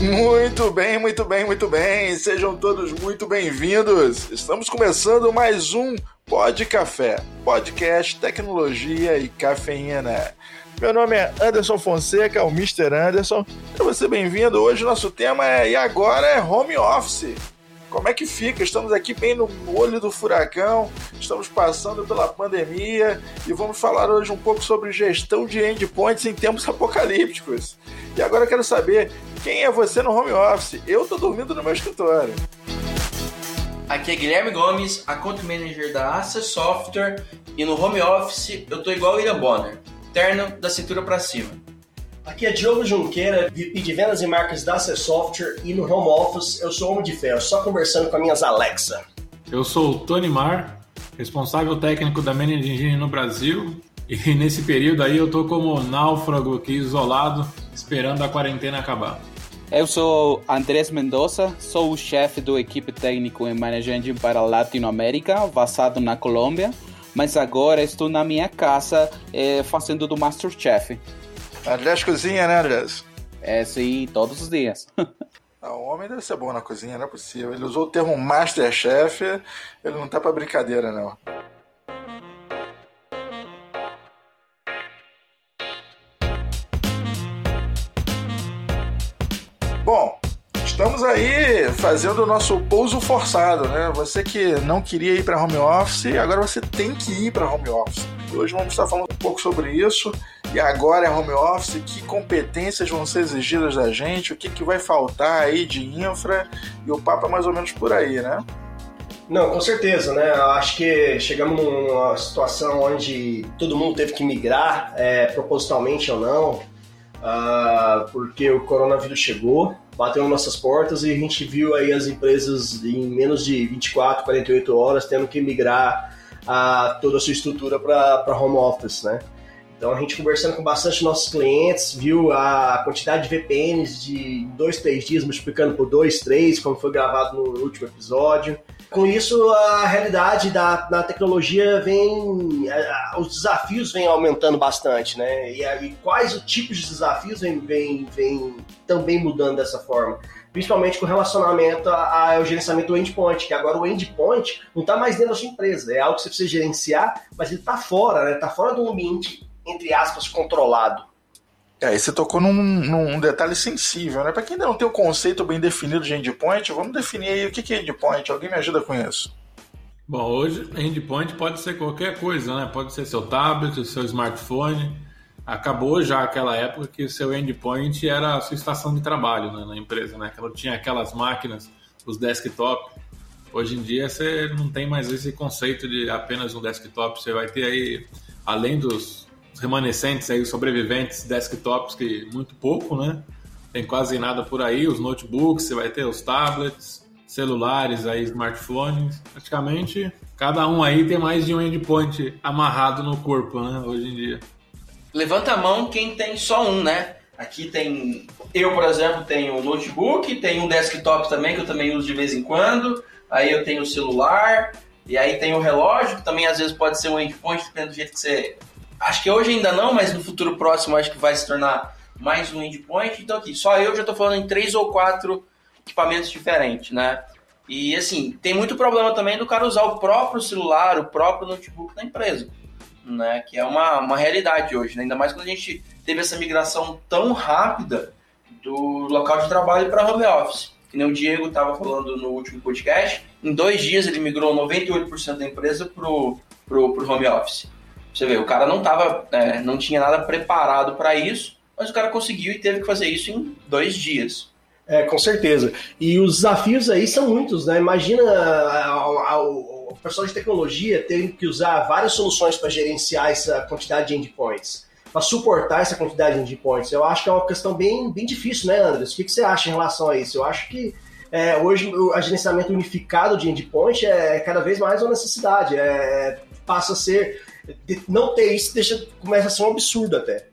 Muito bem, muito bem, muito bem. Sejam todos muito bem-vindos. Estamos começando mais um Pod Café, podcast, tecnologia e cafeína. Meu nome é Anderson Fonseca, o Mr. Anderson. Seja você bem-vindo. Hoje nosso tema é E agora é home office. Como é que fica? Estamos aqui bem no olho do furacão, estamos passando pela pandemia e vamos falar hoje um pouco sobre gestão de endpoints em tempos apocalípticos. E agora eu quero saber quem é você no home office? Eu tô dormindo no meu escritório. Aqui é Guilherme Gomes, Account Manager da Access Software e no home office eu tô igual o William Bonner, terno da cintura para cima. Aqui é Diogo Junqueira, VP de Vendas e Marcas da Access Software e no home office eu sou homem de ferro, só conversando com as minhas Alexa. Eu sou o Tony Mar, responsável técnico da Managing Engine no Brasil e nesse período aí eu tô como náufrago aqui isolado, esperando a quarentena acabar. Eu sou Andrés Mendoza, sou o chefe do equipe técnico em Management para Latinoamérica, basado na Colômbia, mas agora estou na minha casa eh, fazendo do Masterchef. Andrés cozinha, né, Andrés? É, sim, todos os dias. Ah, o homem deve ser bom na cozinha, não é possível. Ele usou o termo Masterchef, ele não tá pra brincadeira, não. Fazendo o nosso pouso forçado, né? Você que não queria ir para home office, agora você tem que ir para home office. Hoje vamos estar falando um pouco sobre isso. E agora é home office, que competências vão ser exigidas da gente, o que, que vai faltar aí de infra, e o papo é mais ou menos por aí, né? Não, com certeza, né? Acho que chegamos numa situação onde todo mundo teve que migrar, é, propositalmente ou não, uh, porque o coronavírus chegou, bateu nas nossas portas e a gente viu aí as empresas em menos de 24, 48 horas tendo que migrar uh, toda a sua estrutura para home office, né? Então a gente conversando com bastante nossos clientes, viu a quantidade de VPNs de dois, três dias, multiplicando por dois, três, como foi gravado no último episódio. Com isso, a realidade da, da tecnologia vem. A, os desafios vêm aumentando bastante, né? E, e quais os tipos de desafios vêm vem, vem também mudando dessa forma? Principalmente com relacionamento ao gerenciamento do endpoint, que agora o endpoint não está mais dentro da sua empresa, é algo que você precisa gerenciar, mas ele está fora, né? Está fora do ambiente entre aspas, controlado. É, você tocou num, num detalhe sensível, né? Para quem ainda não tem o conceito bem definido de endpoint, vamos definir aí o que é endpoint. Alguém me ajuda com isso? Bom, hoje endpoint pode ser qualquer coisa, né? Pode ser seu tablet, seu smartphone. Acabou já aquela época que seu endpoint era a sua estação de trabalho né, na empresa, né? Que tinha aquelas máquinas, os desktop. Hoje em dia você não tem mais esse conceito de apenas um desktop. Você vai ter aí, além dos remanescentes aí, os sobreviventes desktops, que muito pouco, né? Tem quase nada por aí, os notebooks, você vai ter os tablets, celulares aí, smartphones, praticamente cada um aí tem mais de um endpoint amarrado no corpo, né, hoje em dia. Levanta a mão quem tem só um, né? Aqui tem, eu por exemplo, tenho notebook, tenho um desktop também que eu também uso de vez em quando, aí eu tenho o celular, e aí tem o relógio, que também às vezes pode ser um endpoint, dependendo do jeito que você Acho que hoje ainda não, mas no futuro próximo acho que vai se tornar mais um endpoint. Então aqui, só eu já estou falando em três ou quatro equipamentos diferentes, né? E assim, tem muito problema também do cara usar o próprio celular, o próprio notebook da empresa, né? Que é uma, uma realidade hoje, né? ainda mais quando a gente teve essa migração tão rápida do local de trabalho para home office. Que nem o Diego estava falando no último podcast, em dois dias ele migrou 98% da empresa para o home office. Você vê, o cara não tava, é, não tinha nada preparado para isso, mas o cara conseguiu e teve que fazer isso em dois dias. É, com certeza. E os desafios aí são muitos, né? Imagina o pessoal de tecnologia tendo que usar várias soluções para gerenciar essa quantidade de endpoints, para suportar essa quantidade de endpoints. Eu acho que é uma questão bem, bem difícil, né, Andres? O que, que você acha em relação a isso? Eu acho que é, hoje o gerenciamento unificado de endpoint é cada vez mais uma necessidade. É, passa a ser não ter isso deixa, começa a ser um absurdo até.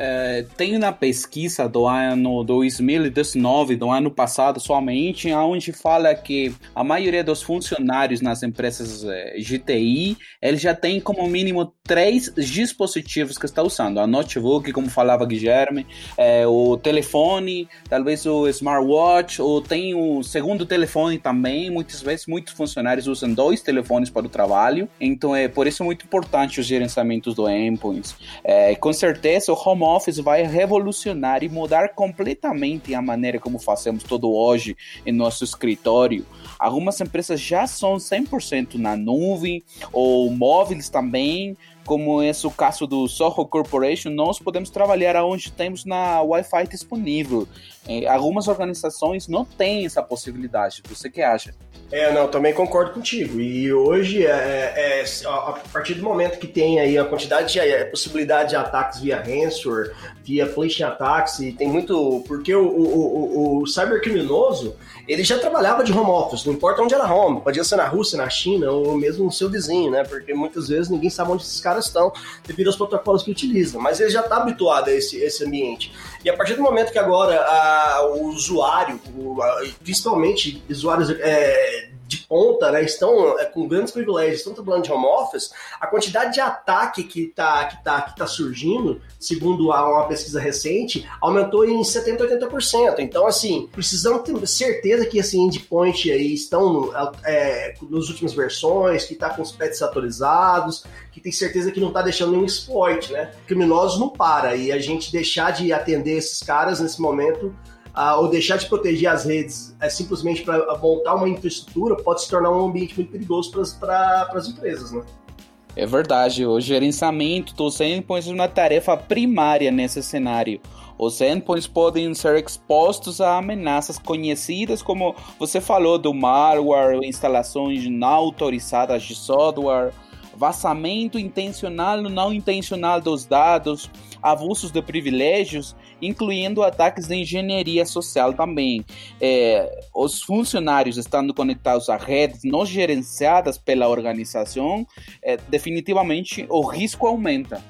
É, tem uma pesquisa do ano 2019, do ano passado somente, onde fala que a maioria dos funcionários nas empresas é, GTI, eles já tem como mínimo três dispositivos que está usando. A notebook, como falava Guilherme, é, o telefone, talvez o smartwatch, ou tem o segundo telefone também. Muitas vezes, muitos funcionários usam dois telefones para o trabalho. Então, é por isso muito importante os gerenciamentos do endpoints. É, com certeza, o home office vai revolucionar e mudar completamente a maneira como fazemos tudo hoje em nosso escritório. Algumas empresas já são 100% na nuvem ou móveis também, como é o caso do Soho Corporation, nós podemos trabalhar onde temos na Wi-Fi disponível. É, algumas organizações não têm essa possibilidade. Você que acha? É, não, também concordo contigo. E hoje, é, é, é a partir do momento que tem aí a quantidade de a possibilidade de ataques via ransomware, via phishing attacks, e tem muito. Porque o, o, o, o cybercriminoso, ele já trabalhava de home office, não importa onde era home, podia ser na Rússia, na China, ou mesmo no seu vizinho, né? Porque muitas vezes ninguém sabe onde esses caras estão devido aos protocolos que utilizam. Mas ele já está habituado a esse, esse ambiente. E a partir do momento que agora a, o usuário, o, a, principalmente usuários é, de ponta, né, estão é, com grandes privilégios, estão trabalhando de home office, a quantidade de ataque que está que tá, que tá surgindo, segundo uma pesquisa recente, aumentou em 70%, 80%. Então, assim, precisamos ter certeza que esse endpoint aí estão é, nas últimas versões, que está com os patches atualizados, que tem certeza que não está deixando nenhum exploit, né? Criminosos não para e a gente deixar de atender esses caras nesse momento uh, ou deixar de proteger as redes é, simplesmente para montar uma infraestrutura pode se tornar um ambiente muito perigoso para as empresas, né? É verdade, o gerenciamento dos endpoints é uma tarefa primária nesse cenário. Os endpoints podem ser expostos a ameaças conhecidas, como você falou, do malware, instalações não autorizadas de software, vazamento intencional ou não intencional dos dados, abusos de privilégios incluindo ataques de engenharia social também. É, os funcionários estando conectados a redes não gerenciadas pela organização, é, definitivamente o risco aumenta.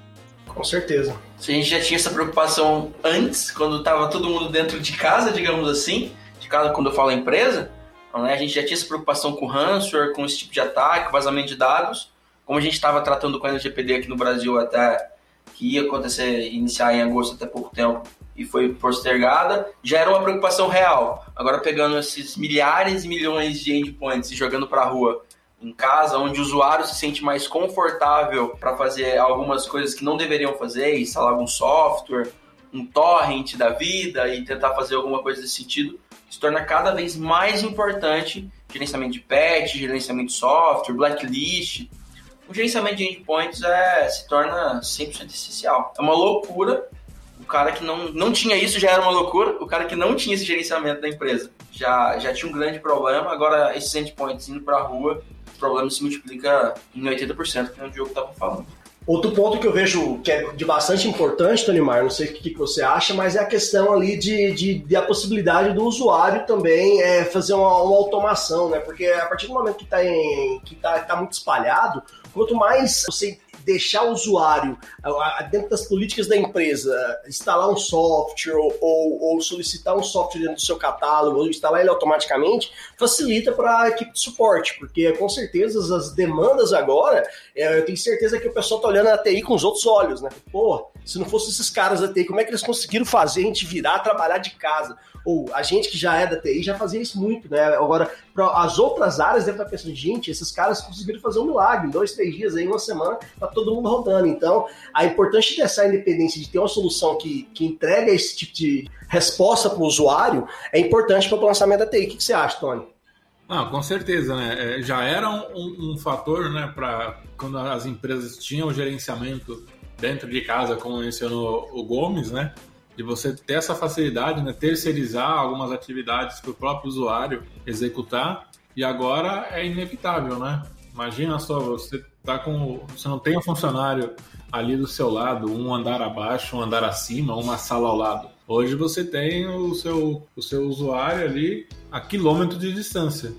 Com certeza. Se a gente já tinha essa preocupação antes, quando estava todo mundo dentro de casa, digamos assim, de casa quando eu falo empresa, né, a gente já tinha essa preocupação com ransomware, com esse tipo de ataque, vazamento de dados, como a gente estava tratando com a LGPD aqui no Brasil até que ia acontecer, iniciar em agosto até pouco tempo, e foi postergada, já era uma preocupação real. Agora pegando esses milhares e milhões de endpoints e jogando para a rua em casa, onde o usuário se sente mais confortável para fazer algumas coisas que não deveriam fazer, instalar algum software, um torrent da vida e tentar fazer alguma coisa desse sentido, se torna cada vez mais importante gerenciamento de patch, gerenciamento de software, blacklist. O gerenciamento de endpoints é, se torna 100% essencial. É uma loucura cara que não, não tinha isso já era uma loucura, o cara que não tinha esse gerenciamento da empresa já, já tinha um grande problema, agora esses endpoints indo para a rua, o problema se multiplica em 80%, que é o Diogo estava falando. Outro ponto que eu vejo que é de bastante importante, Tony Mar, não sei o que, você acha, mas é a questão ali de, de, de a possibilidade do usuário também é, fazer uma, uma, automação, né? Porque a partir do momento que está que tá, tá muito espalhado, quanto mais você deixar o usuário, dentro das políticas da empresa, instalar um software ou, ou solicitar um software dentro do seu catálogo, ou instalar ele automaticamente, facilita para a equipe de suporte, porque com certeza as demandas agora, é, eu tenho certeza que o pessoal está olhando a TI com os outros olhos, né? Pô, se não fossem esses caras da TI, como é que eles conseguiram fazer a gente virar, trabalhar de casa? Ou a gente que já é da TI já fazia isso muito, né? Agora, as outras áreas devem estar pensando, gente, esses caras conseguiram fazer um milagre em dois, três dias, aí, uma semana, tá todo mundo rodando. Então, a importância dessa independência, de ter uma solução que, que entrega esse tipo de resposta para o usuário, é importante para o lançamento da TI. O que, que você acha, Tony? Não, com certeza, né? É, já era um, um, fator, né, para quando as empresas tinham gerenciamento dentro de casa, como mencionou o Gomes, né? De você ter essa facilidade, né, terceirizar algumas atividades para o próprio usuário executar, e agora é inevitável, né? Imagina só, você tá com, você não tem um funcionário ali do seu lado, um andar abaixo, um andar acima, uma sala ao lado. Hoje você tem o seu, o seu usuário ali a quilômetro de distância.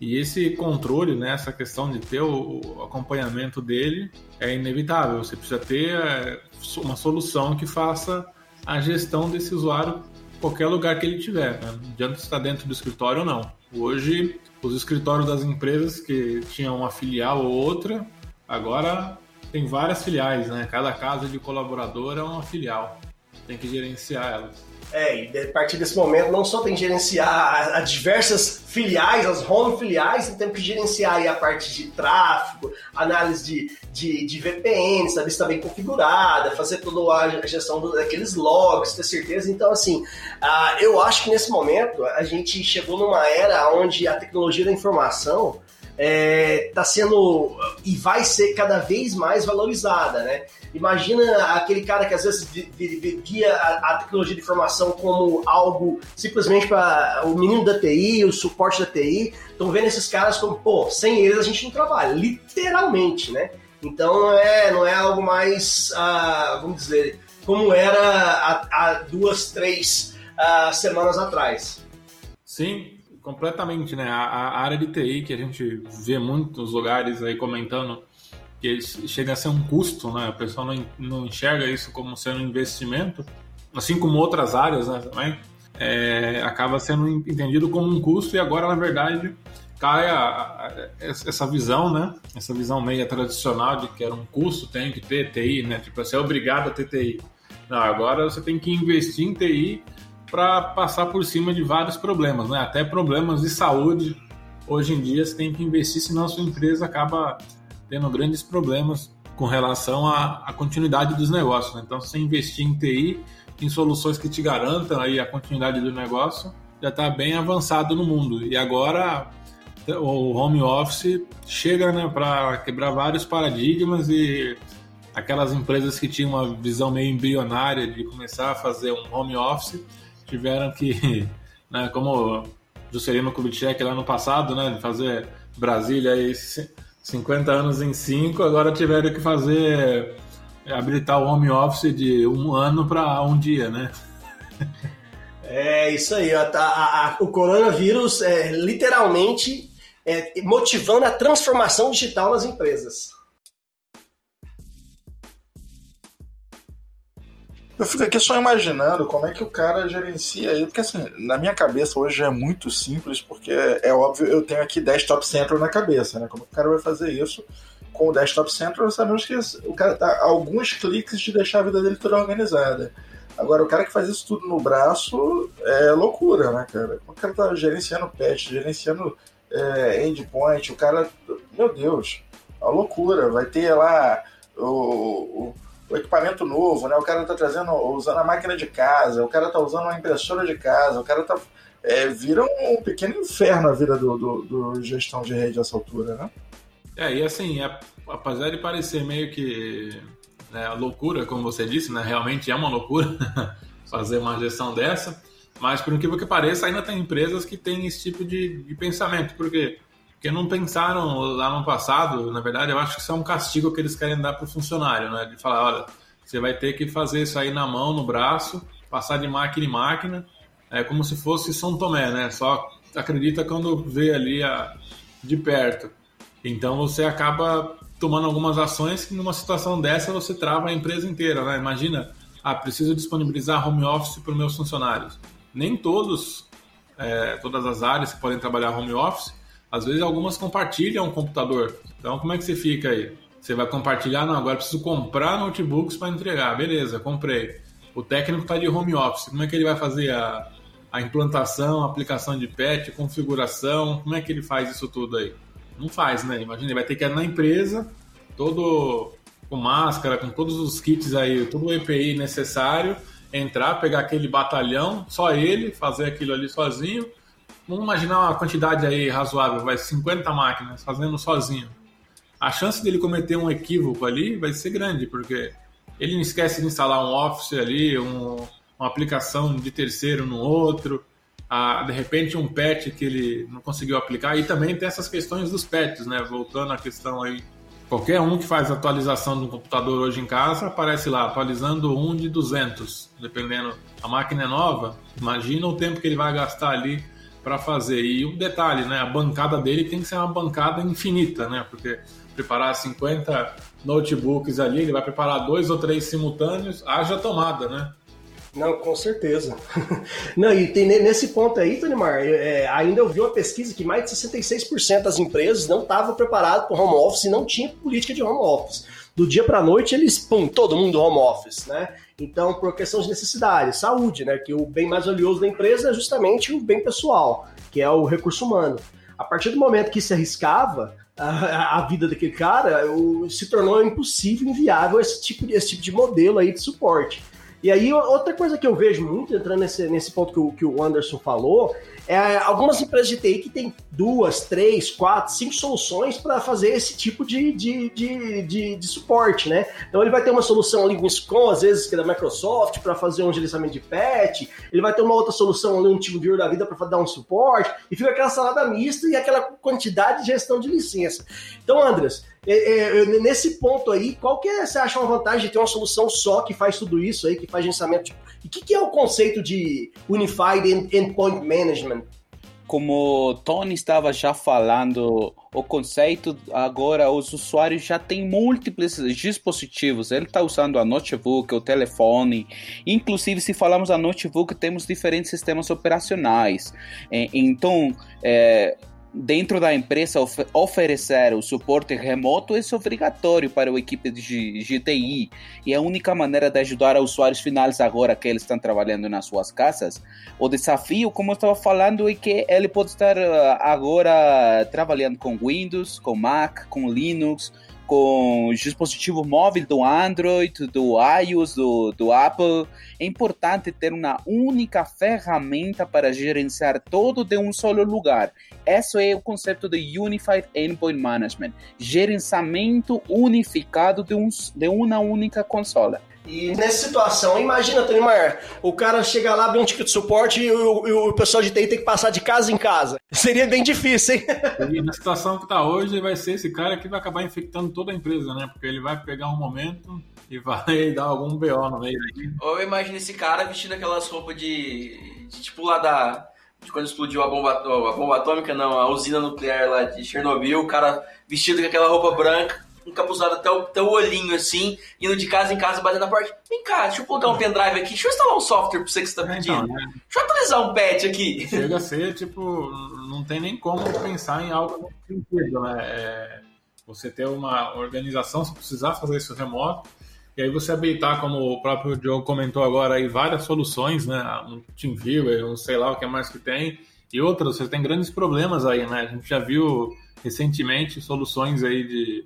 E esse controle, né, essa questão de ter o acompanhamento dele é inevitável. Você precisa ter é, uma solução que faça a gestão desse usuário qualquer lugar que ele tiver. Né? Não adianta estar dentro do escritório ou não. Hoje, os escritórios das empresas que tinham uma filial ou outra, agora tem várias filiais, né? Cada casa de colaborador é uma filial. Tem que gerenciar elas. É, e a partir desse momento não só tem que gerenciar as diversas filiais, as home filiais, tem que gerenciar aí a parte de tráfego, análise de, de, de VPN, saber se está bem configurada, fazer toda a gestão daqueles logs, ter certeza. Então, assim, uh, eu acho que nesse momento a gente chegou numa era onde a tecnologia da informação está é, tá sendo e vai ser cada vez mais valorizada, né? Imagina aquele cara que às vezes via a, tecnologia de informação como algo simplesmente para o menino da TI, o suporte da TI, estão vendo esses caras como, pô, sem eles a gente não trabalha, literalmente, né? Então é, não é algo mais, ah, vamos dizer, como era há, há duas, três ah, semanas atrás. Sim, completamente, né? A, a, área de TI que a gente vê muitos lugares aí comentando que chega a ser um custo, né? A pessoa não, não enxerga isso como sendo um investimento, assim como outras áreas, né? Também é, acaba sendo entendido como um custo e agora na verdade cai a, a, essa visão, né? Essa visão meio tradicional de que era um custo, tem que ter TI, né? Tipo, você é obrigado a ter TI. Não, agora você tem que investir em TI para passar por cima de vários problemas, né? Até problemas de saúde. Hoje em dia você tem que investir, senão a sua empresa acaba tendo grandes problemas com relação à, à continuidade dos negócios. Né? Então, se investir em TI, em soluções que te garantam aí a continuidade do negócio, já está bem avançado no mundo. E agora o home office chega né, para quebrar vários paradigmas e aquelas empresas que tinham uma visão meio embrionária de começar a fazer um home office tiveram que, né, como Juscelino Kubitschek lá no passado, né, fazer Brasília aí 50 anos em 5, agora tiveram que fazer habilitar o home office de um ano para um dia, né? É isso aí, a, a, a, o coronavírus é literalmente é, motivando a transformação digital nas empresas. Eu fico aqui só imaginando como é que o cara gerencia aí, porque assim, na minha cabeça hoje é muito simples, porque é óbvio, eu tenho aqui Desktop Central na cabeça, né? Como o cara vai fazer isso com o Desktop Central, sabemos que o cara dá alguns cliques de deixar a vida dele toda organizada. Agora, o cara que faz isso tudo no braço é loucura, né, cara? O cara tá gerenciando patch, gerenciando é, endpoint, o cara, meu Deus, é uma loucura. Vai ter lá o, o o equipamento novo, né? O cara está trazendo, usando a máquina de casa, o cara está usando uma impressora de casa, o cara está é, vira um pequeno inferno a vida do, do, do, gestão de rede a essa altura, né? É, e assim, é, apesar de parecer meio que né, loucura, como você disse, né? Realmente é uma loucura fazer uma gestão dessa, mas por incrível que pareça, ainda tem empresas que têm esse tipo de, de pensamento, porque porque não pensaram lá no passado, na verdade, eu acho que isso é um castigo que eles querem dar para o funcionário, né? De falar, olha, você vai ter que fazer isso aí na mão, no braço, passar de máquina em máquina, é como se fosse São Tomé, né? Só acredita quando vê ali a, de perto. Então você acaba tomando algumas ações que numa situação dessa você trava a empresa inteira, né? Imagina, ah, preciso disponibilizar home office para os meus funcionários. Nem todos, é, todas as áreas que podem trabalhar home office às vezes algumas compartilham o computador. Então como é que você fica aí? Você vai compartilhar? Não, agora preciso comprar notebooks para entregar. Beleza, comprei. O técnico está de home office. Como é que ele vai fazer a, a implantação, a aplicação de patch, configuração? Como é que ele faz isso tudo aí? Não faz, né? Imagina, ele vai ter que ir na empresa, todo com máscara, com todos os kits aí, todo o EPI necessário, entrar, pegar aquele batalhão, só ele, fazer aquilo ali sozinho, Vamos imaginar uma quantidade aí razoável, vai 50 máquinas fazendo sozinho. A chance dele cometer um equívoco ali vai ser grande, porque ele não esquece de instalar um Office ali, um, uma aplicação de terceiro no outro, a, de repente um patch que ele não conseguiu aplicar, e também tem essas questões dos patches, né? Voltando à questão aí, qualquer um que faz atualização do computador hoje em casa, aparece lá, atualizando um de 200, dependendo, a máquina é nova, imagina o tempo que ele vai gastar ali para fazer. E um detalhe, né? A bancada dele tem que ser uma bancada infinita, né? Porque preparar 50 notebooks ali, ele vai preparar dois ou três simultâneos, haja tomada, né? Não, com certeza. Não, e tem, nesse ponto aí, Tonimar, é, ainda eu vi uma pesquisa que mais de 66% das empresas não estavam preparadas para home office e não tinha política de home office. Do dia para a noite, eles, pum, todo mundo home office, né? Então, por questão de necessidade, saúde, né? Que o bem mais valioso da empresa é justamente o bem pessoal, que é o recurso humano. A partir do momento que se arriscava a, a vida daquele cara, o, se tornou impossível, inviável esse tipo, de, esse tipo de modelo aí de suporte. E aí, outra coisa que eu vejo muito, entrando nesse, nesse ponto que o, que o Anderson falou, é, algumas empresas de TI que tem duas, três, quatro, cinco soluções para fazer esse tipo de, de, de, de, de suporte, né? Então ele vai ter uma solução ali com SCOM, às vezes que é da Microsoft, para fazer um gerenciamento de patch, ele vai ter uma outra solução ali, um tipo de da vida para dar um suporte, e fica aquela salada mista e aquela quantidade de gestão de licença. Então, Andres, é, é, nesse ponto aí, qual que é, você acha uma vantagem de ter uma solução só que faz tudo isso aí, que faz gerenciamento? E o que, que, é o conceito de Unified Endpoint Management? Como Tony estava já falando, o conceito agora os usuários já têm múltiplos dispositivos. Ele está usando a notebook, o telefone. Inclusive, se falamos a notebook, temos diferentes sistemas operacionais. É, então, é, dentro da empresa of oferecer o suporte remoto é obrigatório para a equipe de GTI e a única maneira de ajudar os usuários finais agora que eles estão trabalhando nas suas casas. O desafio, como eu estava falando, é que ele pode estar ah, agora trabalhando com Windows, com Mac, com Linux, com dispositivo móvel do Android, do iOS, do, do Apple. É importante ter uma única ferramenta para gerenciar todo de um só lugar. Esse é o conceito de Unified Endpoint Management, gerenciamento unificado de, um, de uma única consola. E nessa situação, imagina, Tonimar, o cara chega lá, abre um ticket de suporte e o, e o, pessoal de TI tem que passar de casa em casa. Seria bem difícil, hein? E na situação que está hoje, vai ser esse cara que vai acabar infectando toda a empresa, né? Porque ele vai pegar um momento e vai dar algum BO no meio aí. Ou imagina esse cara vestindo aquelas roupas de, de tipo lá da. De quando explodiu a bomba, a bomba atômica, não, a usina nuclear lá de Chernobyl, o cara vestido com aquela roupa branca encapuzado até o, até o olhinho, assim, indo de casa em casa, batendo na porta. Vem cá, deixa eu colocar um pendrive aqui, deixa eu instalar um software pra você que você tá é, pedindo. Então, né? Deixa eu atualizar um patch aqui. Chega a ser, tipo, não tem nem como pensar em algo sentido, né? É, você ter uma organização, se precisar fazer isso remoto, e aí você habilitar, como o próprio Joe comentou agora, aí várias soluções, né? Um TeamViewer, um sei lá o que mais que tem, e outras, você tem grandes problemas aí, né? A gente já viu recentemente soluções aí de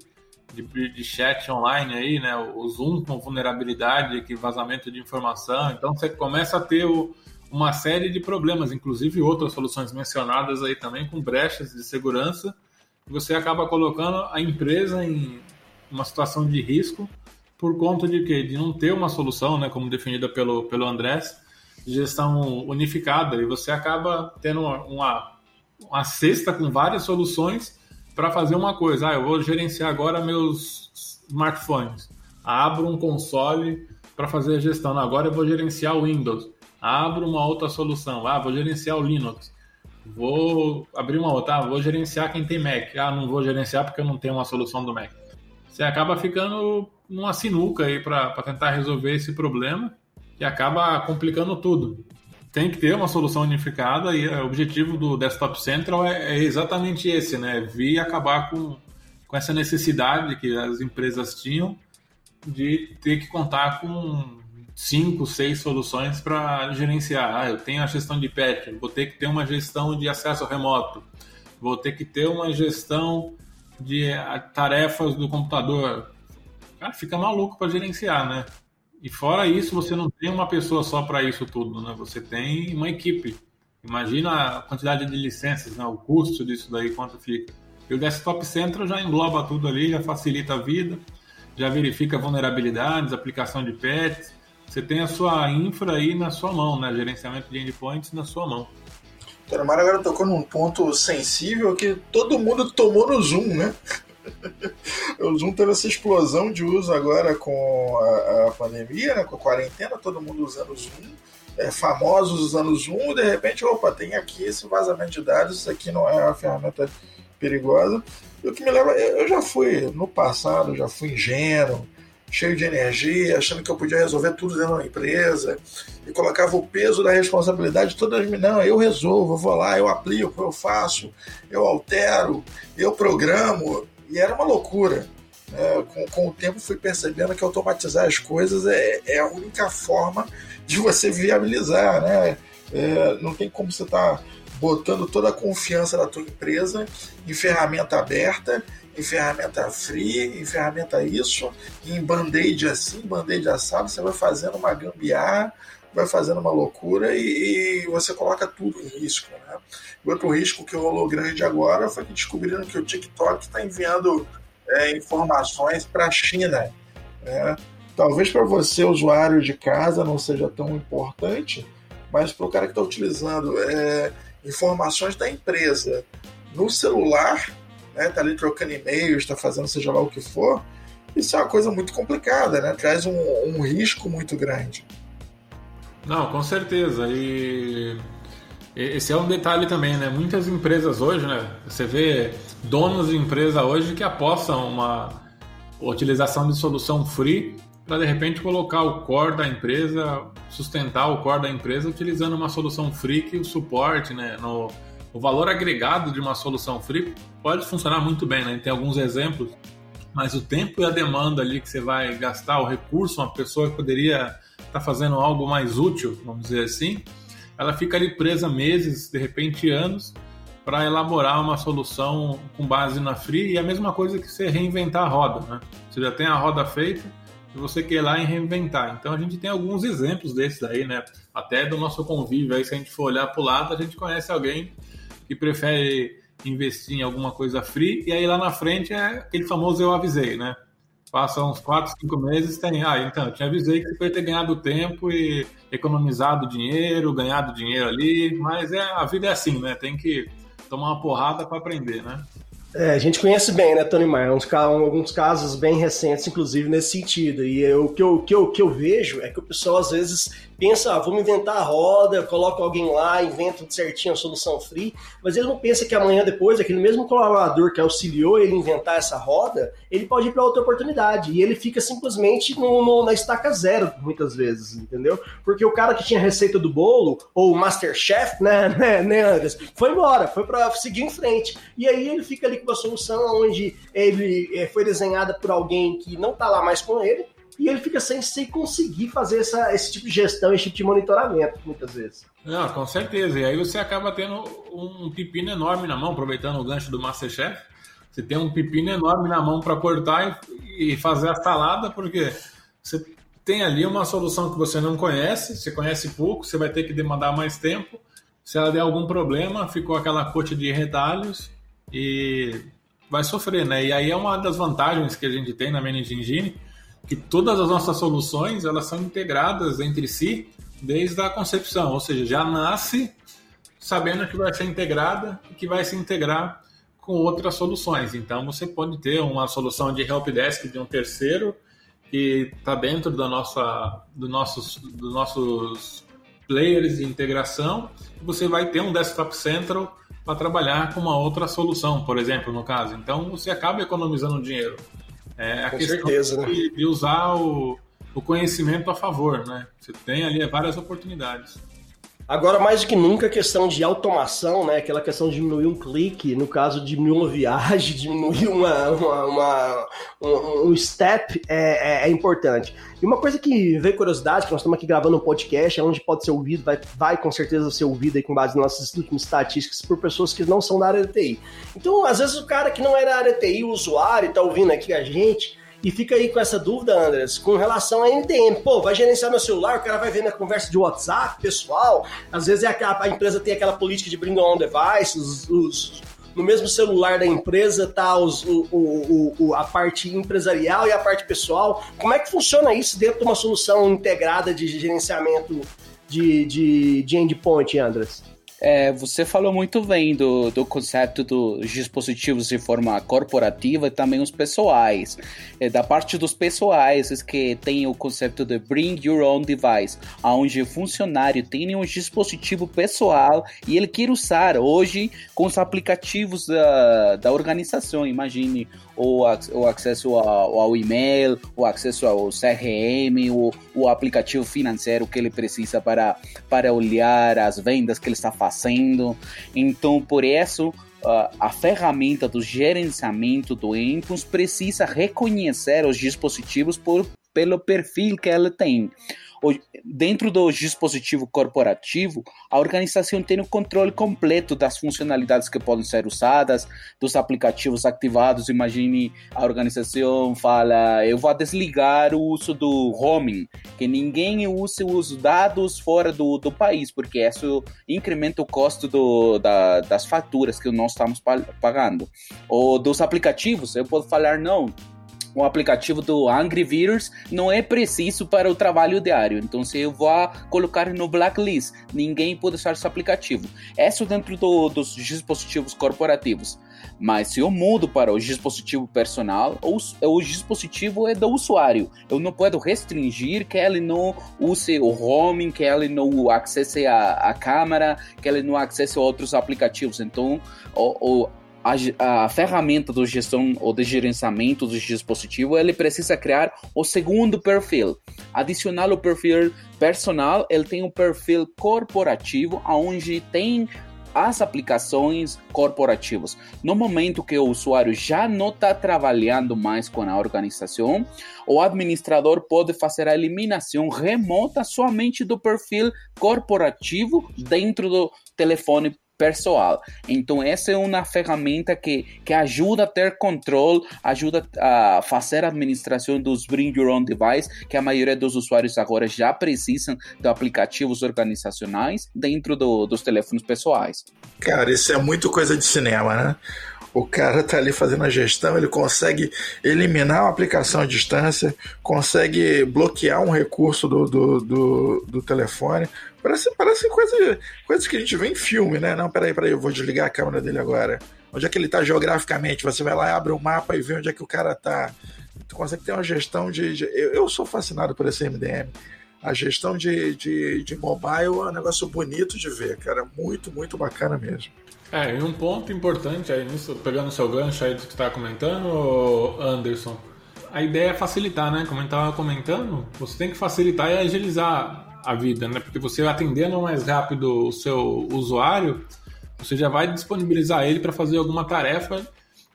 de, de chat online aí, né? O Zoom com vulnerabilidade, que vazamento de informação. Então você começa a ter o, uma série de problemas, inclusive outras soluções mencionadas aí também com brechas de segurança. Você acaba colocando a empresa em uma situação de risco por conta de quê? De não ter uma solução, né, como definida pelo, pelo Andrés, de gestão unificada. E você acaba tendo uma, uma, uma cesta com várias soluções para fazer uma coisa. Ah, eu vou gerenciar agora meus smartphones. Abro um console para fazer a gestão. Agora eu vou gerenciar o Windows. Abro uma outra solução. Ah, vou gerenciar o Linux. Vou abrir uma outra. Ah, vou gerenciar quem tem Mac. Ah, não vou gerenciar porque eu não tenho uma solução do Mac. Você acaba ficando numa sinuca aí para tentar resolver esse problema e acaba complicando tudo tem que ter uma solução unificada e o objetivo do Desktop Central é, é exatamente esse, né? Vir acabar com, com essa necessidade que as empresas tinham de ter que contar com cinco, seis soluções para gerenciar. Ah, eu tenho a gestão de patch, vou ter que ter uma gestão de acesso remoto, vou ter que ter uma gestão de tarefas do computador. Cara, fica maluco para gerenciar, né? E fora isso, você não tem uma pessoa só para isso tudo, né? Você tem uma equipe. Imagina a quantidade de licenças, né? o custo disso daí, quanto fica. E o Desktop Central já engloba tudo ali, já facilita a vida, já verifica vulnerabilidades, aplicação de patches. Você tem a sua infra aí na sua mão, né? Gerenciamento de endpoints na sua mão. Então, agora tocou num ponto sensível que todo mundo tomou no Zoom, né? O Zoom teve essa explosão de uso agora com a, a pandemia, né, com a quarentena, todo mundo usando o Zoom. é, famosos usando o Zoom, e de repente, opa, tem aqui esse vazamento de dados, isso aqui não é uma ferramenta perigosa. E o que me leva, eu já fui, no passado, já fui ingênuo, cheio de energia, achando que eu podia resolver tudo dentro da empresa, e colocava o peso da responsabilidade toda em mim. Não, eu resolvo, eu vou lá, eu aplico, eu faço, eu altero, eu programo, e era uma loucura. É, com, com, o tempo fui percebendo que automatizar as coisas é, é a única forma de você viabilizar, né? É, não tem como você estar tá botando toda a confiança da tua empresa em ferramenta aberta, em ferramenta free, em ferramenta isso, em band-aid assim, band-aid assado, você vai fazendo uma gambiarra, vai fazendo uma loucura e, e você coloca tudo em risco. Né? O outro risco que rolou grande agora foi que descobriram que o TikTok está enviando é, informações para a China. Né? Talvez para você, usuário de casa, não seja tão importante, mas para o cara que está utilizando é, informações da empresa no celular, né, tá ali trocando e-mails, está fazendo seja lá o que for, isso é uma coisa muito complicada, né? Traz um, um risco muito grande. Não, com certeza. E esse é um detalhe também, né? Muitas empresas hoje, né? Você vê donos de empresa hoje que apostam uma utilização de solução free para de repente colocar o core da empresa, sustentar o core da empresa utilizando uma solução free que o suporte, né? No, o valor agregado de uma solução free pode funcionar muito bem, né? Tem alguns exemplos, mas o tempo e a demanda ali que você vai gastar, o recurso, uma pessoa que poderia estar tá fazendo algo mais útil, vamos dizer assim, ela fica ali presa meses, de repente anos, para elaborar uma solução com base na Free e a mesma coisa que você reinventar a roda, né? Você já tem a roda feita e você quer ir lá e reinventar. Então a gente tem alguns exemplos desses aí, né? Até do nosso convívio aí, se a gente for olhar para o lado, a gente conhece alguém que prefere investir em alguma coisa free e aí lá na frente é aquele famoso eu avisei, né? Passa uns 4, 5 meses, tem. Ah, então, eu te avisei que você vai ter ganhado tempo e economizado dinheiro, ganhado dinheiro ali, mas é, a vida é assim, né? Tem que tomar uma porrada para aprender, né? É, a gente conhece bem, né, Tony Maia? Uns, alguns casos bem recentes, inclusive, nesse sentido. E o que eu, que, eu, que eu vejo é que o pessoal, às vezes, pensa, ah, vamos inventar a roda, coloca alguém lá, inventa certinho a solução free, mas ele não pensa que amanhã depois, aquele mesmo colaborador que auxiliou ele inventar essa roda, ele pode ir para outra oportunidade. E ele fica simplesmente no, no, na estaca zero, muitas vezes, entendeu? Porque o cara que tinha receita do bolo, ou o Masterchef, né, né, né Anderson, foi embora, foi para seguir em frente. E aí ele fica ali com uma solução onde ele eh, foi desenhada por alguém que não está lá mais com ele, e ele fica sem, sem conseguir fazer essa, esse tipo de gestão, esse tipo de monitoramento, muitas vezes. Não, com certeza. E aí você acaba tendo um pepino enorme na mão, aproveitando o gancho do Masterchef. Você tem um pepino enorme na mão para cortar e, e fazer a salada, porque você tem ali uma solução que você não conhece, você conhece pouco, você vai ter que demandar mais tempo. Se ela der algum problema, ficou aquela coxa de retalhos e vai sofrer, né? E aí é uma das vantagens que a gente tem na Managing Engine, que todas as nossas soluções elas são integradas entre si desde a concepção, ou seja, já nasce sabendo que vai ser integrada e que vai se integrar com outras soluções. Então você pode ter uma solução de helpdesk de um terceiro que está dentro da nossa, do nossos, dos nossos players de integração. Você vai ter um desktop central para trabalhar com uma outra solução, por exemplo, no caso. Então você acaba economizando dinheiro. É a Com questão certeza, né? de, de, usar o, o conhecimento a favor, né? Você tem ali várias oportunidades. Agora, mais do que nunca, a questão de automação, né? Aquela questão de diminuir um clique, no caso, diminuir uma viagem, diminuir uma, uma, uma um, um, step é, é, é, importante. E uma coisa que veio curiosidade, que nós estamos aqui gravando um podcast, onde pode ser ouvido, vai, vai com certeza ser ouvido aí com base nas nossas últimas estatísticas por pessoas que não são da área de TI. Então, às vezes, o cara que não é da área de TI, o usuário, está ouvindo aqui a gente e fica aí com essa dúvida, Andres, com relação a NTM. Pô, vai gerenciar meu celular, o cara vai ver na conversa de WhatsApp, pessoal. Às vezes é aquela, a empresa tem aquela política de bring on device, os, os, no mesmo celular da empresa tá os, o, o, o, a parte empresarial e a parte pessoal. Como é que funciona isso dentro de uma solução integrada de gerenciamento de, de, de endpoint, Andres? É, você falou muito bem do, do conceito dos dispositivos de forma corporativa e também os pessoais. É, da parte dos pessoais, é que tem o conceito de Bring Your Own Device, onde o funcionário tem um dispositivo pessoal e ele quer usar hoje com os aplicativos da, da organização. Imagine o, o acesso ao, ao e-mail, o acesso ao CRM, o, o aplicativo financeiro que ele precisa para, para olhar as vendas que ele está fazendo. Então, por isso, a ferramenta do gerenciamento do endpoints precisa reconhecer os dispositivos por, pelo perfil que ela tem dentro do dispositivo corporativo, a organização tem o controle completo das funcionalidades que podem ser usadas, dos aplicativos ativados. Imagine a organização fala: eu vou desligar o uso do roaming, que ninguém use os dados fora do, do país, porque isso incrementa o custo do, da, das faturas que nós estamos pagando. Ou dos aplicativos, eu posso falar: não, um aplicativo do Angry Virus não é preciso para o trabalho diário. Então, se eu vou colocar no blacklist, ninguém pode usar esse aplicativo. Isso dentro do, dos dispositivos corporativos. Mas se eu mudo para o dispositivo personal, o, o dispositivo é do usuário. Eu não posso restringir que ele não use o roaming, que ele não acesse a, a câmera, que ele não acesse outros aplicativos. Então, o, o a, a, ferramenta do gestão ou de gerenciamento do dispositivo, ele precisa criar o segundo perfil. Adicionar o perfil personal, ele tem um perfil corporativo, onde tem as aplicações corporativas. No momento que o usuário já não está trabalhando mais com a organização, o administrador pode fazer a eliminação remota somente do perfil corporativo dentro do telefone pessoal. Então, essa é uma ferramenta que, que ajuda a ter controle, ajuda a fazer a administração dos Bring Your Own Device, que a maioria dos usuários agora já precisam de aplicativos organizacionais dentro do, dos telefones pessoais. Cara, isso é muito coisa de cinema, né? O cara tá ali fazendo a gestão, ele consegue eliminar uma aplicação à distância, consegue bloquear um recurso do, do, do, do telefone, Parece, parece coisa, coisas que a gente vê em filme, né? Não, peraí, peraí, eu vou desligar a câmera dele agora. Onde é que ele está geograficamente? Você vai lá, abre o mapa e vê onde é que o cara está. Tu consegue ter uma gestão de. de... Eu, eu, sou fascinado por esse MDM. A gestão de, de, de mobile é um negócio bonito de ver, cara. Muito, muito bacana mesmo. É, e um ponto importante aí nisso, pegando o seu gancho aí do que está comentando, Anderson, a ideia é facilitar, né? Como gente estava comentando, você tem que facilitar e agilizar a vida, né? Porque você atendendo mais rápido o seu usuário, você já vai disponibilizar ele para fazer alguma tarefa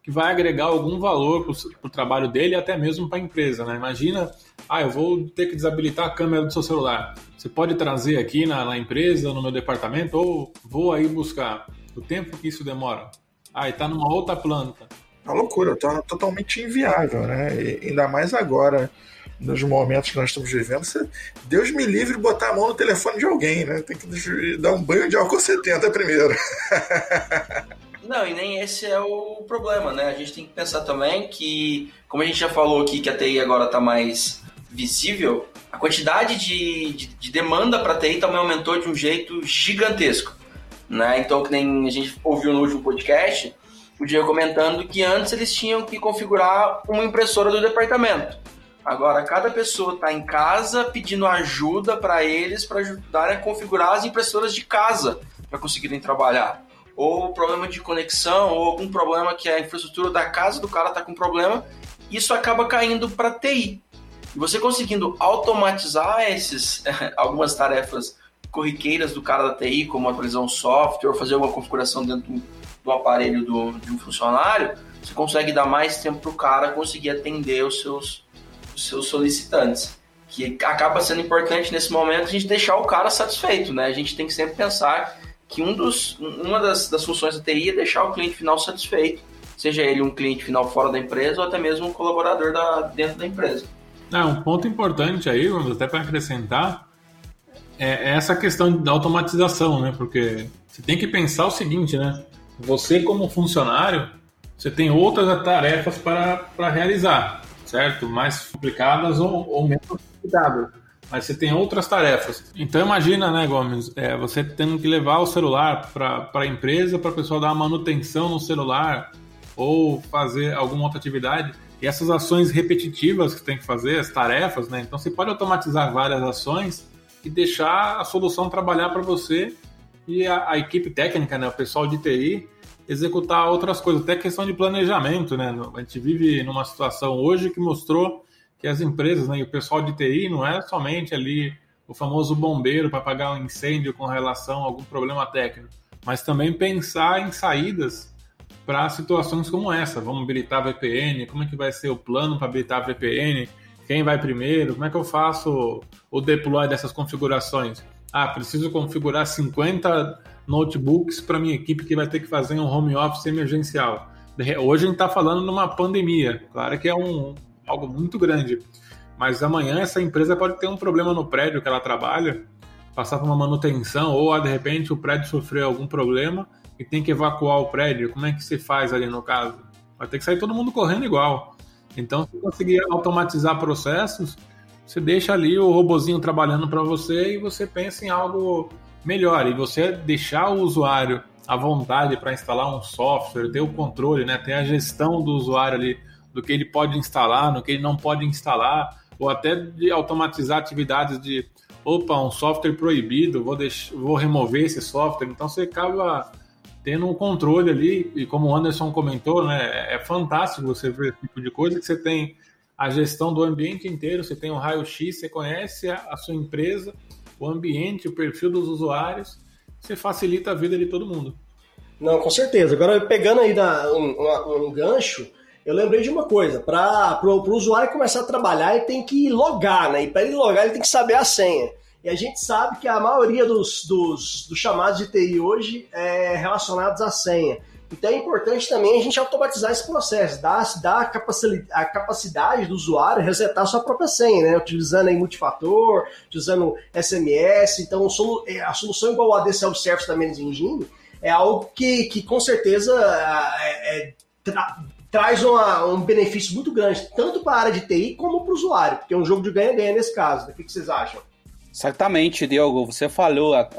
que vai agregar algum valor para o trabalho dele até mesmo para a empresa, né? Imagina, ah, eu vou ter que desabilitar a câmera do seu celular. Você pode trazer aqui na, na empresa, no meu departamento, ou vou aí buscar. O tempo que isso demora. Ah, e está numa outra planta. É loucura, tá totalmente inviável, né? E ainda mais agora nos momentos que nós estamos vivendo, você, Deus me livre botar a mão no telefone de alguém, né? Tem que dar um banho de álcool 70 primeiro. Não, e nem esse é o problema, né? A gente tem que pensar também que, como a gente já falou aqui, que a TI agora está mais visível, a quantidade de, de, de demanda para TI também aumentou de um jeito gigantesco. Né? Então, que nem a gente ouviu no último podcast, o Diego comentando que antes eles tinham que configurar uma impressora do departamento. Agora, cada pessoa está em casa pedindo ajuda para eles para ajudar a configurar as impressoras de casa para conseguirem trabalhar. Ou problema de conexão, ou algum problema que a infraestrutura da casa do cara está com problema, isso acaba caindo para TI. E você conseguindo automatizar esses, algumas tarefas corriqueiras do cara da TI, como atualizar um software, fazer uma configuração dentro do aparelho do, de um funcionário, você consegue dar mais tempo para o cara conseguir atender os seus seus solicitantes. Que acaba sendo importante nesse momento a gente deixar o cara satisfeito, né? A gente tem que sempre pensar que um dos, uma das, das funções da TI é deixar o cliente final satisfeito, seja ele um cliente final fora da empresa ou até mesmo um colaborador da, dentro da empresa. É, um ponto importante aí, vamos até para acrescentar, é, é essa questão da automatização, né? Porque você tem que pensar o seguinte, né? Você como funcionário, você tem outras tarefas para, para realizar certo? Mais complicadas ou, ou menos complicadas. mas você tem outras tarefas. Então imagina, né, Gomes, é, você tendo que levar o celular para a empresa para a pessoa dar manutenção no celular ou fazer alguma outra atividade. E essas ações repetitivas que tem que fazer, as tarefas, né? Então você pode automatizar várias ações e deixar a solução trabalhar para você e a, a, equipe técnica, né, o pessoal de TI, executar outras coisas, até questão de planejamento, né? A gente vive numa situação hoje que mostrou que as empresas, né, e o pessoal de TI não é somente ali o famoso bombeiro para apagar um incêndio com relação a algum problema técnico, mas também pensar em saídas para situações como essa. Vamos habilitar VPN, como é que vai ser o plano para habilitar VPN, quem vai primeiro, como é que eu faço o deploy dessas configurações? Ah, preciso configurar 50 notebooks para minha equipe que vai ter que fazer um home office emergencial. Hoje a gente está falando numa pandemia, claro que é um, algo muito grande. Mas amanhã essa empresa pode ter um problema no prédio que ela trabalha, passar por uma manutenção, ou ah, de repente o prédio sofreu algum problema e tem que evacuar o prédio. Como é que se faz ali no caso? Vai ter que sair todo mundo correndo igual. Então, se conseguir automatizar processos, você deixa ali o robozinho trabalhando para você e você pensa em algo melhor. E você deixar o usuário à vontade para instalar um software, ter o controle, né, ter a gestão do usuário ali do que ele pode instalar, no que ele não pode instalar, ou até de automatizar atividades de opa, um software proibido, vou, deixar, vou remover esse software. Então você acaba tendo um controle ali, e como o Anderson comentou, né, é fantástico você ver esse tipo de coisa, que você tem a gestão do ambiente inteiro, você tem um raio-x, você conhece a, a, sua empresa, o ambiente, o perfil dos usuários, você facilita a vida de todo mundo. Não, com certeza. Agora, pegando aí da, um, um gancho, eu lembrei de uma coisa, para o usuário começar a trabalhar, ele tem que logar, né? E para ele logar, ele tem que saber a senha. E a gente sabe que a maioria dos, dos, dos chamados de TI hoje é relacionados à senha. Então é importante também a gente automatizar esse processo, dar, dar a, capacidade, a capacidade do usuário resetar sua própria senha, né? Utilizando aí multifator, utilizando SMS. Então é, a solução igual a AD Self-Service da Menos Engine é algo que, que com certeza é, é, traz uma, um benefício muito grande, tanto para a área de TI como para o usuário, porque é um jogo de ganha-ganha nesse caso. O que, vocês acham? Exatamente, Diogo. Você falou a,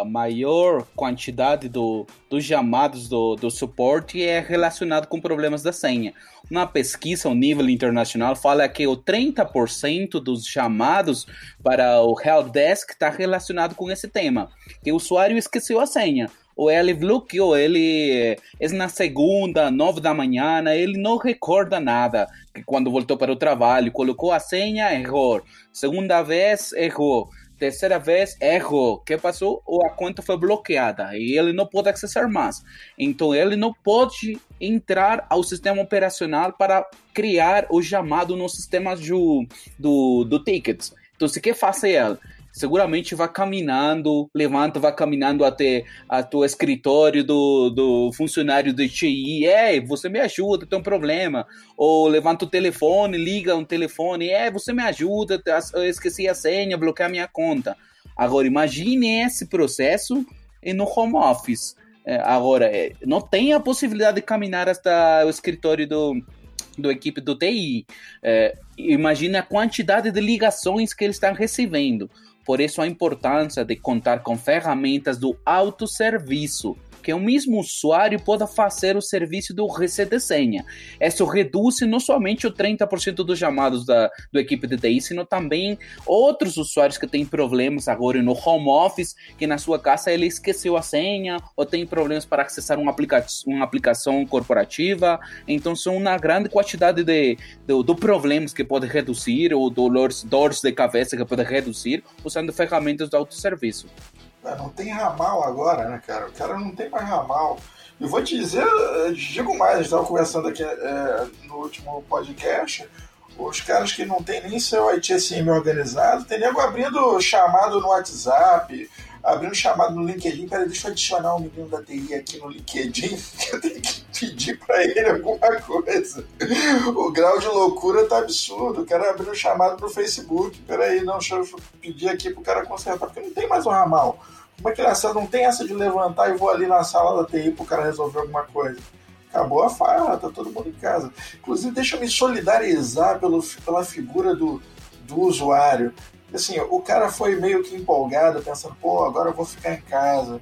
a maior quantidade do, dos chamados do, do suporte é relacionado com problemas da senha. Uma pesquisa a nível internacional fala que o 30% dos chamados para o Help Desk está relacionado com esse tema, que o usuário esqueceu a senha ou ele bloqueou, ele é na segunda, nove da manhã, ele não recorda nada. Que quando voltou para o trabalho, colocou a senha, errou. Segunda vez, errou. Terceira vez, errou. O que passou? A conta foi bloqueada e ele não pode acessar mais. Então, ele não pode entrar ao sistema operacional para criar o chamado no sistema do, do, do tickets. Então, o que faz ele? Seguramente vai caminhando, levanta, vai caminhando até a teu escritório do, do funcionário do TI, é, você me ajuda, tem um problema, ou levanta o telefone, liga um telefone, é, você me ajuda, eu esqueci a senha, bloquear minha conta. Agora, imagine esse processo no home office. É, agora, é, não tem a possibilidade de caminhar até o escritório do, do equipe do TI. É, imagina a quantidade de ligações que eles estão recebendo. Por isso a importância de contar com ferramentas do autosserviço que o mesmo usuário pode fazer o serviço do reset de senha. Isso reduz não somente o 30% dos chamados da do equipe de TI, sino também outros usuários que têm problemas agora no home office, que na sua casa ele esqueceu a senha ou tem problemas para acessar uma, aplica uma aplicação corporativa. Então são uma grande quantidade de, de, de problemas que pode reduzir ou dores, dores de cabeça que pode reduzir usando ferramentas do autosserviço. Não tem ramal agora, né, cara? O cara não tem mais ramal. E vou te dizer, digo mais, estava conversando aqui é, no último podcast, os caras que não tem nem seu ITSM organizado, tem nego abrindo chamado no WhatsApp, abrindo chamado no LinkedIn, peraí, deixa eu adicionar um menino da TI aqui no LinkedIn, que eu tenho que pedir para ele alguma coisa. O grau de loucura tá absurdo, o cara abriu um chamado no Facebook, peraí, não, deixa eu pedir aqui pro cara consertar, porque não tem mais um ramal. Como é que não tem essa de levantar e vou ali na sala da TI pro cara resolver alguma coisa? Acabou a farra, tá todo mundo em casa. Inclusive, deixa eu me solidarizar pelo, pela figura do, do usuário. Assim, o cara foi meio que empolgado, pensando, pô, agora eu vou ficar em casa.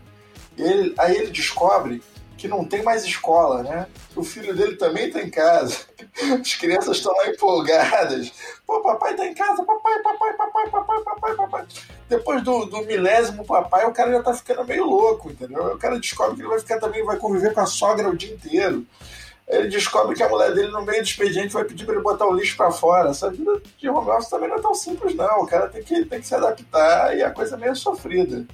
Ele, aí ele descobre que não tem mais escola, né? O filho dele também está em casa. As crianças estão lá empolgadas. Pô, papai está em casa, papai, papai, papai, papai, papai, papai. Depois do, do milésimo papai, o cara já está ficando meio louco, entendeu? O cara descobre que ele vai ficar também, vai conviver com a sogra o dia inteiro. Ele descobre que a mulher dele, no meio do expediente, vai pedir para ele botar o lixo para fora. Essa vida de home office também não é tão simples, não. O cara tem que, tem que se adaptar e a coisa é meio sofrida.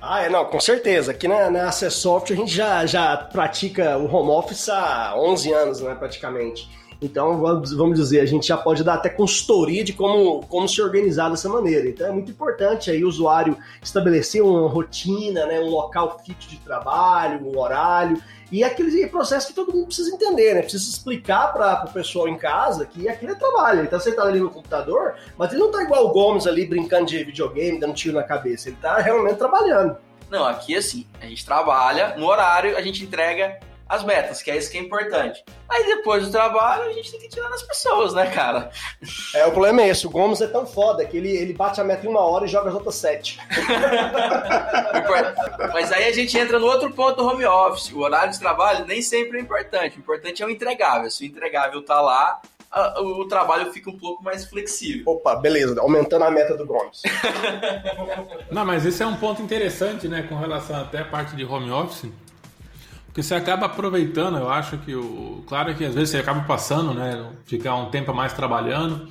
Ah, é, não, com certeza. Aqui na, na Acessoft a gente já, já pratica o home office há 11 anos, né, praticamente. Então, vamos, vamos dizer, a gente já pode dar até consultoria de como, como se organizar dessa maneira. Então, é muito importante aí o usuário estabelecer uma rotina, né, um local fixo de trabalho, um horário, e aquele processo que todo mundo precisa entender, né? Precisa explicar para o pessoal em casa que aquilo é trabalho. Ele está sentado ali no computador, mas ele não está igual o Gomes ali brincando de videogame, dando tiro na cabeça. Ele está realmente trabalhando. Não, aqui assim, a gente trabalha no horário, a gente entrega as metas, que é isso que é importante. Aí depois do trabalho, a gente tem que tirar nas pessoas, né, cara? É, o problema é esse, o Gomes é tão foda que ele, ele bate a meta em uma hora e joga as outras sete. Mas aí a gente entra no outro ponto do home office. O horário de trabalho nem sempre é importante. O importante é o entregável. Se o entregável tá lá, o trabalho fica um pouco mais flexível. Opa, beleza, aumentando a meta do Gomes. Não, mas esse é um ponto interessante, né, com relação até a parte de home office porque você acaba aproveitando, eu acho que o. Claro que às vezes você acaba passando, né? Ficar um tempo a mais trabalhando,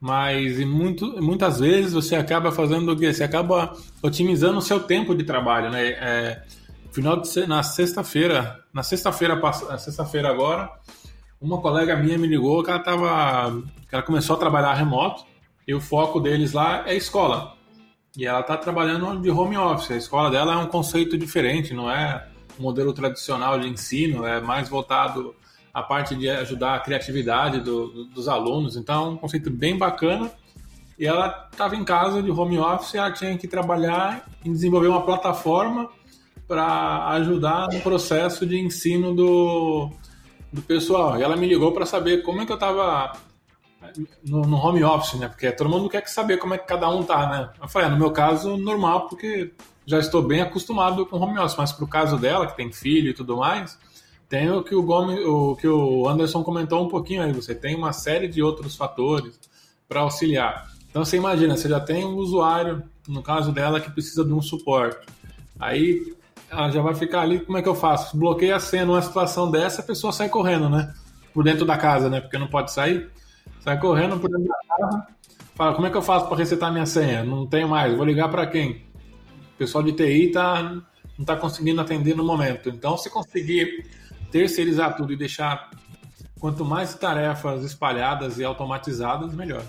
mas e muito, muitas vezes você acaba fazendo o quê? Você acaba otimizando o seu tempo de trabalho, né? É, final de na sexta-feira, na sexta-feira sexta-feira agora, uma colega minha me ligou que ela tava, ela começou a trabalhar remoto e o foco deles lá é escola. E ela está trabalhando de home office. A escola dela é um conceito diferente, não é modelo tradicional de ensino, é mais voltado à parte de ajudar a criatividade do, do, dos alunos. Então, um conceito bem bacana. E ela estava em casa de home office, ela tinha que trabalhar em desenvolver uma plataforma para ajudar no processo de ensino do, do pessoal. E ela me ligou para saber como é que eu estava no, no, home office, né? Porque todo mundo quer saber como é que cada um tá, né? Eu falei, ah, no meu caso, normal, porque já estou bem acostumado com home office, mas para o caso dela, que tem filho e tudo mais, tem o que o, Gomes, o que o Anderson comentou um pouquinho aí, você tem uma série de outros fatores para auxiliar. Então você imagina, você já tem um usuário, no caso dela, que precisa de um suporte. Aí ela já vai ficar ali, como é que eu faço? Bloqueia a senha numa situação dessa, a pessoa sai correndo, né? Por dentro da casa, né? Porque não pode sair. Sai correndo por dentro da casa. Fala, como é que eu faço para resetar minha senha? Não tenho mais, vou ligar para quem? O pessoal de TI tá, não está conseguindo atender no momento. Então, se conseguir terceirizar tudo e deixar quanto mais tarefas espalhadas e automatizadas, melhor.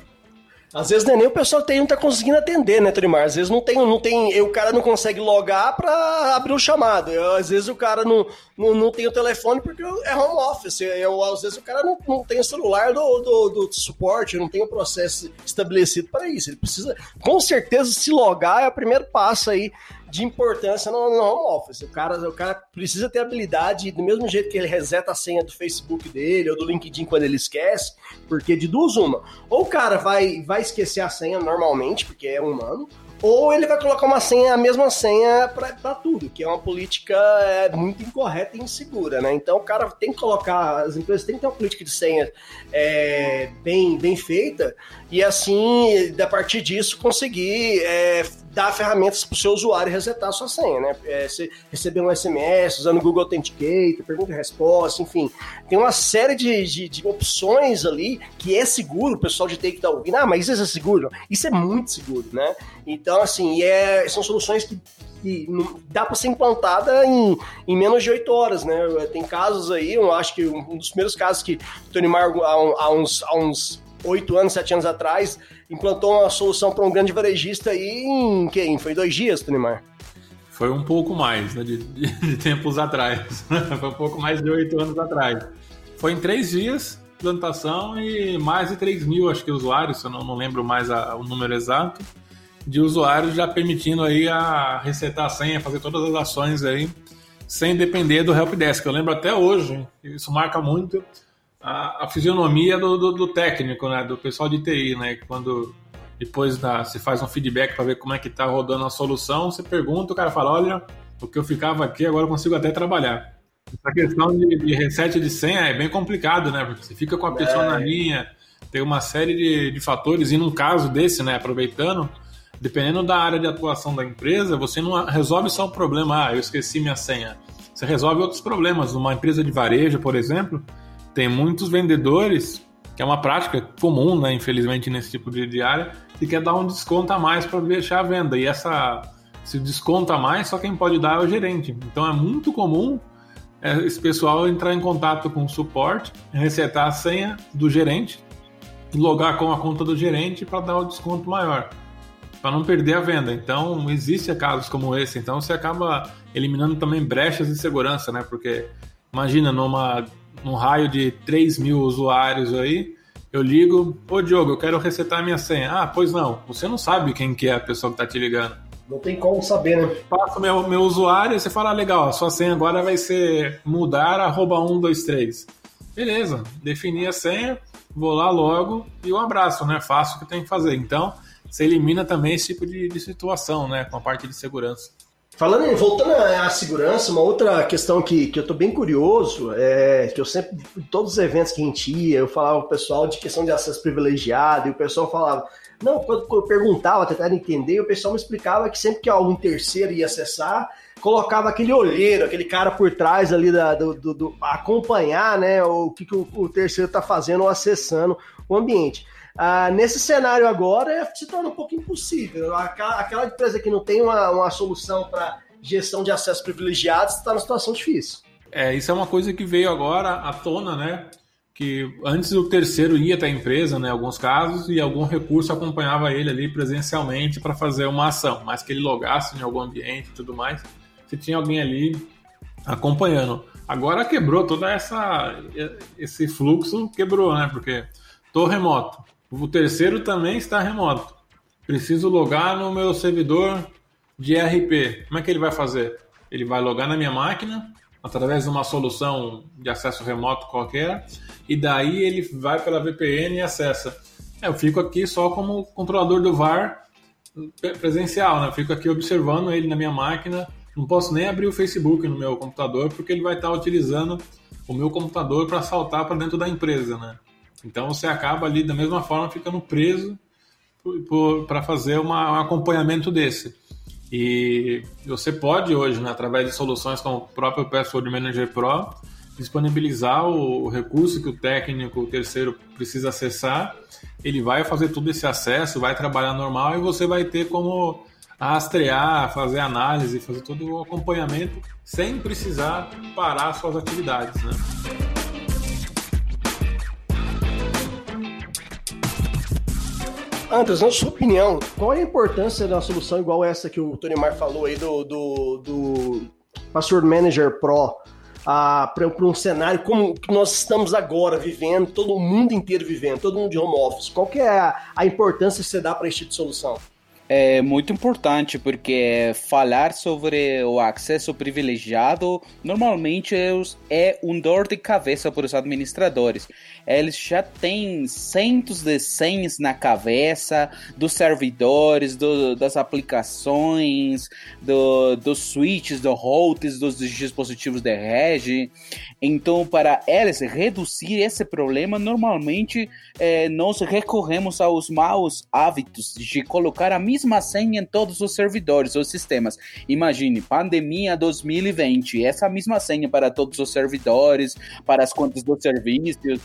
Às vezes nem o pessoal tem não tá conseguindo atender, né, Trimar? Às vezes não tem, não tem, o cara não consegue logar para abrir o chamado. Às vezes o cara não, não, não, tem o telefone porque é home office. Eu, às vezes o cara não, não tem o celular do, do, do suporte, não tem o processo estabelecido para isso. Ele precisa, com certeza, se logar é o primeiro passo aí de importância no, no, home office. O cara, o cara precisa ter habilidade, do mesmo jeito que ele reseta a senha do Facebook dele ou do LinkedIn quando ele esquece, porque de duas uma. Ou o cara vai, vai esquecer a senha normalmente, porque é humano, ou ele vai colocar uma senha, a mesma senha para tudo, que é uma política é, muito incorreta e insegura, né? Então o cara tem que colocar, as empresas têm que ter uma política de senha é, bem, bem feita e assim, a partir disso, conseguir é, dar ferramentas para o seu usuário resetar a sua senha, né? É, receber um SMS usando o Google Authenticator, pergunta e resposta, enfim. Tem uma série de, de, de, opções ali que é seguro, o pessoal de TI que está ouvindo, ah, mas isso é seguro? Isso é muito seguro, né? Então, assim, é, são soluções que, dá para ser implantada em, em menos de oito horas, né? Tem casos aí, eu acho que um dos primeiros casos que o Tony Mar, há uns, há uns oito anos, sete anos atrás, implantou uma solução para um grande varejista aí em quem? Foi dois dias, Tunimar? Foi um pouco mais, né, de, de, de tempos atrás. Foi um pouco mais de oito anos atrás. Foi em três dias, plantação e mais de 3 mil, acho que, usuários, eu não, não lembro mais a, o número exato, de usuários já permitindo aí a resetar a senha, fazer todas as ações aí, sem depender do helpdesk. Eu lembro até hoje, isso marca muito, a, a fisionomia do, do, do, técnico, né, do pessoal de TI, né, quando depois da, você faz um feedback para ver como é que está rodando a solução, você pergunta, o cara fala, olha, o que eu ficava aqui, agora eu consigo até trabalhar. Essa questão de, de reset de senha é bem complicado, né? Porque você fica com a pessoa é. na linha, tem uma série de, de fatores, e num caso desse, né, aproveitando, dependendo da área de atuação da empresa, você não resolve só o problema, ah, eu esqueci minha senha. Você resolve outros problemas. Numa empresa de varejo, por exemplo, tem muitos vendedores, que é uma prática comum, né, infelizmente, nesse tipo de, área, que quer dar um desconto a mais para deixar a venda. E essa, se desconta mais, só quem pode dar é o gerente. Então é muito comum é, esse pessoal entrar em contato com o suporte, resetar a senha do gerente, logar com a conta do gerente para dar o desconto maior para não perder a venda. Então, existe casos como esse. Então, você acaba eliminando também brechas de segurança, né? Porque imagina numa num raio de 3 mil usuários aí, eu ligo, ô Diogo, eu quero resetar minha senha. Ah, pois não, você não sabe quem que é a pessoa que está te ligando. Não tem como saber, né? Passa meu, meu usuário e você fala, ah, legal, sua senha agora vai ser mudar arroba 123. Beleza, defini a senha, vou lá logo e um abraço, né? Faço o que tem que fazer. Então, você elimina também esse tipo de, de situação, né? Com a parte de segurança. Falando voltando à segurança, uma outra questão que, que eu estou bem curioso é que eu sempre, em todos os eventos que a gente ia, eu falava com o pessoal de questão de acesso privilegiado, e o pessoal falava, não, quando eu perguntava, tentando entender, o pessoal me explicava que sempre que algum terceiro ia acessar, colocava aquele olheiro, aquele cara por trás ali da, do, do, do acompanhar, né, o que, que o, o terceiro está fazendo ou acessando o ambiente. Ah, nesse cenário agora se torna um pouco impossível. Aquela, aquela empresa que não tem uma, uma solução para gestão de acessos privilegiados está numa situação difícil. É, isso é uma coisa que veio agora à tona, né? Que antes o terceiro ia até a empresa, né? Alguns casos, e algum recurso acompanhava ele ali presencialmente para fazer uma ação, mas que ele logasse em algum ambiente e tudo mais. Se tinha alguém ali acompanhando. Agora quebrou toda essa esse fluxo, quebrou, né? Porque tô remoto. O terceiro também está remoto. Preciso logar no meu servidor de RP. Como é que ele vai fazer? Ele vai logar na minha máquina através de uma solução de acesso remoto qualquer e daí ele vai pela VPN e acessa. É, eu fico aqui só como controlador do VAR presencial, né? Fico aqui observando ele na minha máquina. Não posso nem abrir o Facebook no meu computador porque ele vai estar utilizando o meu computador para saltar para dentro da empresa, né? Então você acaba ali da mesma forma ficando preso para fazer uma, um acompanhamento desse. E você pode hoje, né, através de soluções como o próprio Password Manager Pro, disponibilizar o, recurso que o técnico, o terceiro, precisa acessar. Ele vai fazer todo esse acesso, vai trabalhar normal e você vai ter como rastrear, fazer análise, fazer todo o acompanhamento sem precisar parar suas atividades. Né? Andres, na sua opinião, qual é a importância uma solução igual essa que o Tony Mar falou aí do, do, do Password Manager Pro ah, para um cenário como que nós estamos agora vivendo, todo mundo inteiro vivendo, todo mundo de home office? Qual que é a, a importância que você dá para esse tipo de solução? É muito importante porque falar sobre o acesso privilegiado normalmente é um dor de cabeça para os administradores. Eles já têm centos de senhas na cabeça dos servidores, do, das aplicações, do, dos switches, dos routers, dos dispositivos de rede. Então, para eles reduzir esse problema, normalmente é, nós recorremos aos maus hábitos de colocar a mesma senha em todos os servidores, os sistemas. Imagine, pandemia 2020, essa mesma senha para todos os servidores, para as contas dos serviços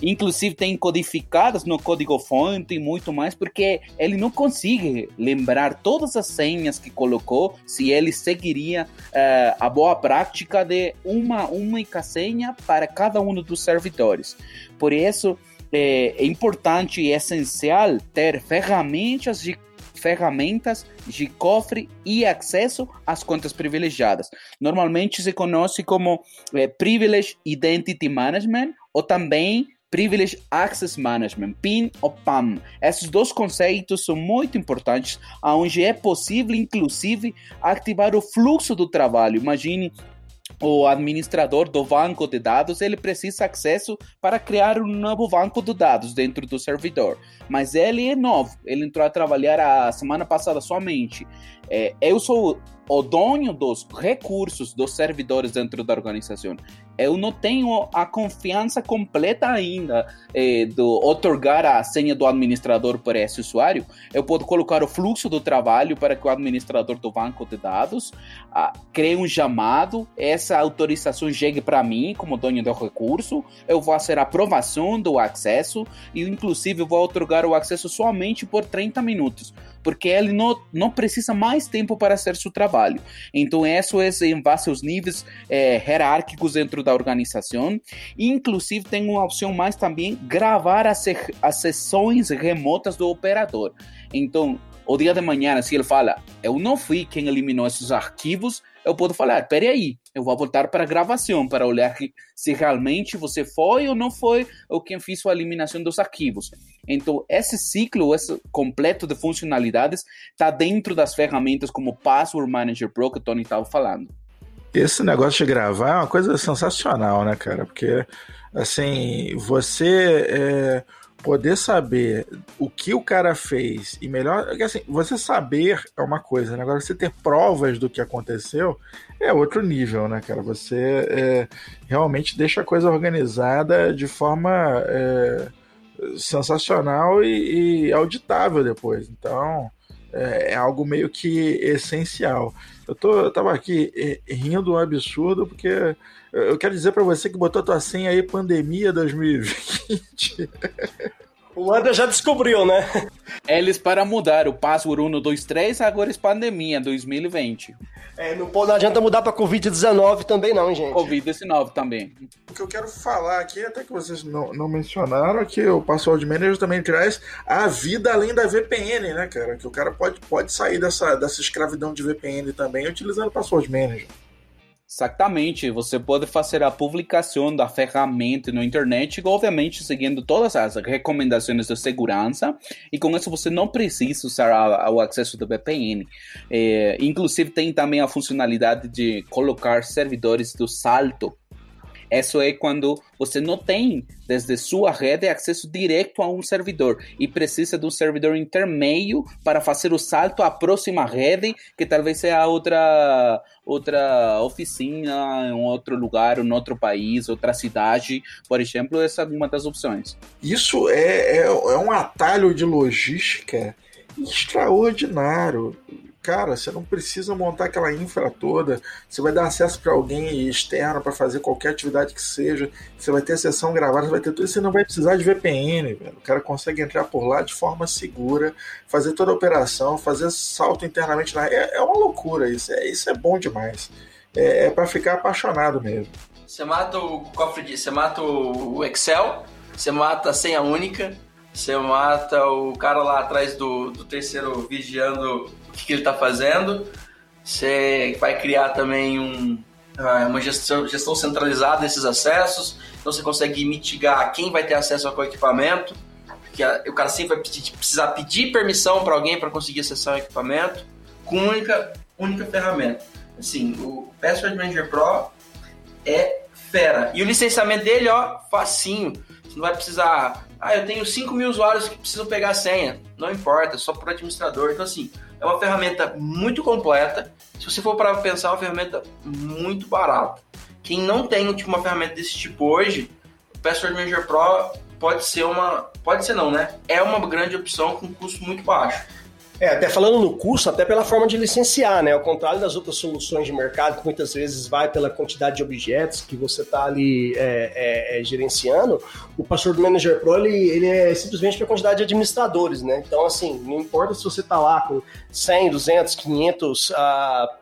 inclusive tem codificadas no código-fonte e muito mais, porque ele não consegue lembrar todas as senhas que colocou se ele seguiria uh, a boa prática de uma única senha para cada um dos servidores. Por isso, é, é importante e essencial ter ferramentas de ferramentas de cofre e acesso às contas privilegiadas. Normalmente se conhece como é, Privilege Identity Management ou também Privilege Access Management, PIN ou PAM. Esses dois conceitos são muito importantes, onde é possível, inclusive, ativar o fluxo do trabalho. Imagine o administrador do banco de dados ele precisa acesso para criar um novo banco de dados dentro do servidor. Mas ele é novo, ele entrou a trabalhar a semana passada somente. É, eu sou o dono dos recursos dos servidores dentro da organização. Eu não tenho a confiança completa ainda eh, do otorgar a senha do administrador para esse usuário. Eu posso colocar o fluxo do trabalho para que o administrador do banco de dados ah, cree um chamado, essa autorização chegue para mim como dono do recurso. Eu vou fazer a aprovação do acesso e, inclusive, vou otorgar o acesso somente por 30 minutos, porque ele não, não precisa mais tempo para fazer seu trabalho. Então, isso é em base aos níveis eh, hierárquicos dentro da organização. Inclusive, tem uma opção mais também, gravar as, as sessões remotas do operador. Então, o dia de manhã, se ele fala, eu não fui quem eliminou esses arquivos, eu posso falar, peraí, eu vou voltar para a gravação para olhar se realmente você foi ou não foi ou quem fez a eliminação dos arquivos. Então, esse ciclo esse completo de funcionalidades está dentro das ferramentas como Password Manager Pro que o Tony estava falando. Esse negócio de gravar é uma coisa sensacional, né, cara? Porque, assim, você é, poder saber o que o cara fez e melhor. Assim, você saber é uma coisa, né? Agora, você ter provas do que aconteceu é outro nível, né, cara? Você é, realmente deixa a coisa organizada de forma. É, sensacional e, e auditável depois. Então, é, é, algo meio que essencial. Eu, tô, eu tava aqui é, rindo um absurdo porque eu quero dizer para você que botou tua senha aí pandemia 2020. O André já descobriu, né? Eles para mudar o password 123, agora é pandemia 2020. É, não, não adianta mudar para Covid-19 também não, gente. Covid-19 também. O que eu quero falar aqui, até que vocês não, não mencionaram, é que o Password Manager também traz a vida além da VPN, né, cara? Que o cara pode, pode sair dessa, dessa escravidão de VPN também utilizando o Password Manager. Exatamente, você pode fazer a publicação da ferramenta na internet, obviamente seguindo todas as recomendações de segurança, e com isso você não precisa usar o acesso do VPN. É, inclusive tem também a funcionalidade de colocar servidores do salto isso é quando você não tem, desde sua rede, acesso direto a um servidor e precisa de um servidor intermeio para fazer o salto à próxima rede, que talvez seja outra, outra oficina, em outro lugar, em outro país, outra cidade, por exemplo. Essa é uma das opções. Isso é, é, é um atalho de logística extraordinário cara, você não precisa montar aquela infra toda. Você vai dar acesso para alguém externo para fazer qualquer atividade que seja. Você vai ter sessão gravada, você vai ter tudo. Você não vai precisar de VPN, velho. O cara consegue entrar por lá de forma segura, fazer toda a operação, fazer salto internamente na. É, é uma loucura isso. É, isso é bom demais. É, é para ficar apaixonado mesmo. Você mata o cofre de. Você mata o Excel, você mata a senha única, você mata o cara lá atrás do, do terceiro vigiando que, que ele está fazendo. Você vai criar também um, ah, uma gestão, gestão centralizada desses acessos. Então você consegue mitigar quem vai ter acesso ao equipamento. Porque o cara sempre vai precisar pedir permissão para alguém para conseguir acessar o equipamento com única, única ferramenta. Assim, o Password Manager Pro é fera. E o licenciamento dele, ó, facinho. Você não vai precisar. Ah, eu tenho 5 mil usuários que precisam pegar a senha. Não importa, só por administrador. Então, assim, é uma ferramenta muito completa. Se você for para pensar, é uma ferramenta muito barata. Quem não tem tipo, uma ferramenta desse tipo hoje, o Password Manager Pro pode ser uma. Pode ser não, né? É uma grande opção com custo muito baixo. É, até falando no custo, até pela forma de licenciar, né? Ao contrário das outras soluções de mercado, que muitas vezes vai pela quantidade de objetos que você está ali é, é, é, gerenciando, o Password Manager Pro, ele, ele é simplesmente pela quantidade de administradores, né? Então, assim, não importa se você está lá com 100, 200, 500 uh,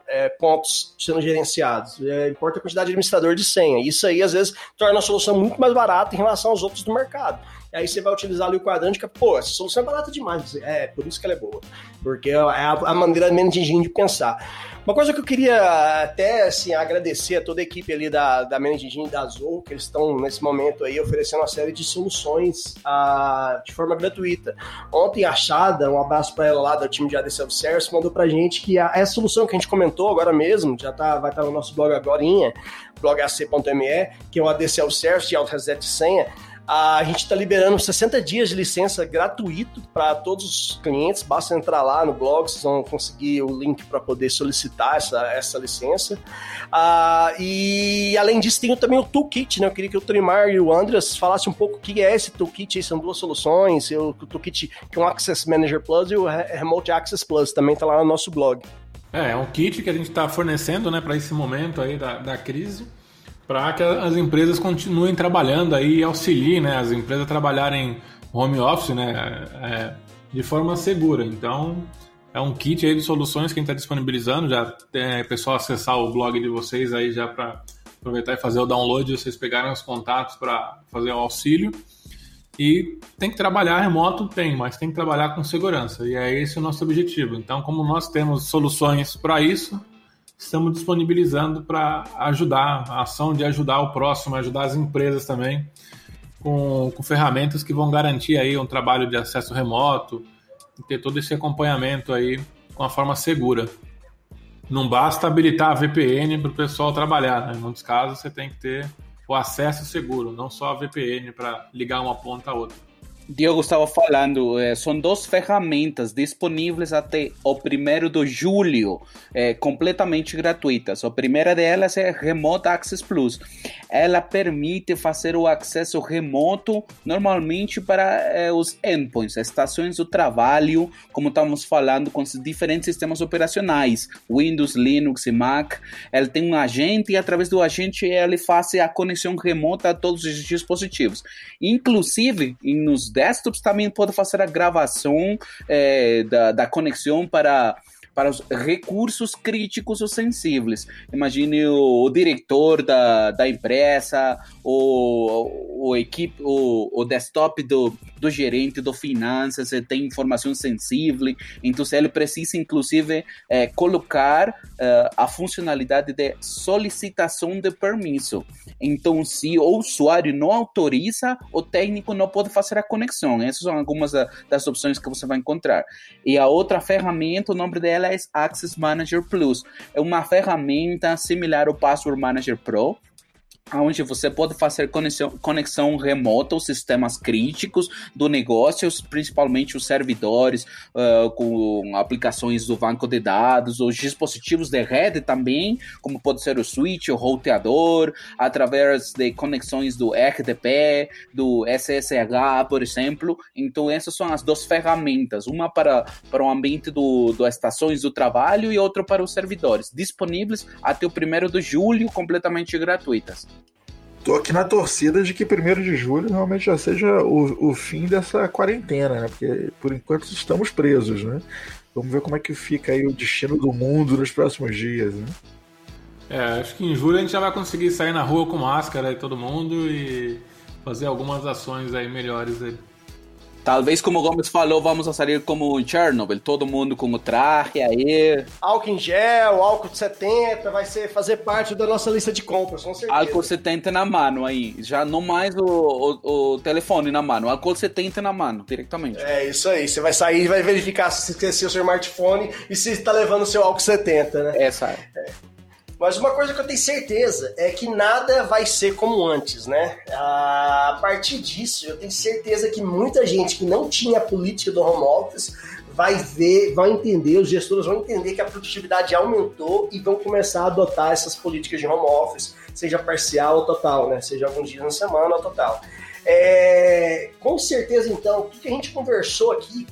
é, pontos sendo gerenciados, é, importa a quantidade de administrador de senha. Isso aí, às vezes, torna a solução muito mais barata em relação aos outros do mercado aí você vai utilizar ali o quadrante, que, pô, essa solução é barata demais. É, por isso que ela é boa. Porque é a, a maneira menos de pensar. Uma coisa que eu queria até assim, agradecer a toda a equipe ali da, da Managing da Azul, que eles estão nesse momento aí oferecendo uma série de soluções uh, de forma gratuita. Ontem a Chada, um abraço para ela lá do time de AD Self Service, mandou pra gente que a, essa solução que a gente comentou agora mesmo, já tá, vai estar tá no nosso blog agora, blogac.me, que é o AD Self Service de Auto Reset de Senha a gente está liberando 60 dias de licença gratuito para todos os clientes. Basta entrar lá no blog, vocês vão conseguir o link para poder solicitar essa, essa licença. Ah, e além disso, tem também o Toolkit, né? Eu queria que o Trimar e o Andreas falassem um pouco o que é esse Toolkit. São duas soluções: o Toolkit que é Access Manager Plus e o Remote Access Plus. Também está lá no nosso blog. É, é um kit que a gente está fornecendo né, para esse momento aí da, da crise para que as empresas continuem trabalhando aí e auxiliem né, as empresas trabalharem home office né, é, de forma segura. Então, é um kit aí de soluções que a gente está disponibilizando. Já tem pessoal acessar o blog de vocês aí já para aproveitar e fazer o download, vocês pegarem os contatos para fazer o auxílio. E tem que trabalhar remoto? Tem, mas tem que trabalhar com segurança. E é esse o nosso objetivo. Então, como nós temos soluções para isso, estamos disponibilizando para ajudar a ação de ajudar o próximo, ajudar as empresas também com, com ferramentas que vão garantir aí um trabalho de acesso remoto ter todo esse acompanhamento aí com a forma segura. Não basta habilitar a VPN para o pessoal trabalhar, né? em muitos casos você tem que ter o acesso seguro, não só a VPN para ligar uma ponta a outra. Diogo estava falando, é, são duas ferramentas disponíveis até o 1 de julho, é, completamente gratuitas. A primeira delas é Remote Access Plus. Ela permite fazer o acesso remoto normalmente para é, os endpoints, estações do trabalho, como estamos falando com diferentes sistemas operacionais, Windows, Linux e Mac. Ela tem um agente e através do agente ele faz a conexão remota a todos os dispositivos. Inclusive, nos desktops também pode fazer a gravação é, da, da conexão para para os recursos críticos ou sensíveis. Imagine o, o diretor da, da empresa, o, o equipe, o, o desktop do, do gerente do finanças, tem informação sensível, então ele precisa inclusive é, colocar é, a funcionalidade de solicitação de permisso. Então, se o usuário não autoriza, o técnico não pode fazer a conexão. Essas são algumas das opções que você vai encontrar. E a outra ferramenta, o nome dela é Access Manager Plus. É uma ferramenta similar ao Password Manager Pro, onde você pode fazer conexão, conexão remota aos sistemas críticos do negócio, principalmente os servidores uh, com aplicações do banco de dados, os dispositivos de rede também, como pode ser o switch, o roteador, através de conexões do RDP, do SSH, por exemplo. Então essas são as duas ferramentas, uma para, para o ambiente do, das estações do trabalho e outra para os servidores, disponíveis até o 1 de julho, completamente gratuitas tô aqui na torcida de que 1 de julho realmente já seja o, o fim dessa quarentena, né? Porque por enquanto estamos presos, né? Vamos ver como é que fica aí o destino do mundo nos próximos dias, né? É, acho que em julho a gente já vai conseguir sair na rua com máscara aí todo mundo e fazer algumas ações aí melhores aí. Talvez, como o Gomes falou, vamos a sair como Chernobyl, todo mundo com o traje aí. Álcool em gel, álcool 70, vai ser, fazer parte da nossa lista de compras, com certeza. Álcool 70 na mano aí, já não mais o, o, o telefone na mano, álcool 70 na mano, diretamente. É isso aí, você vai sair e vai verificar se esqueceu o seu smartphone e se está levando o seu álcool 70, né? É. é. Mas uma coisa que eu tenho certeza é que nada vai ser como antes, né? A partir disso, eu tenho certeza que muita gente que não tinha a política do home office vai ver, vai entender, os gestores vão entender que a produtividade aumentou e vão começar a adotar essas políticas de home office, seja parcial ou total, né? Seja alguns dias na semana ou total. É, com certeza, então, o que a gente conversou aqui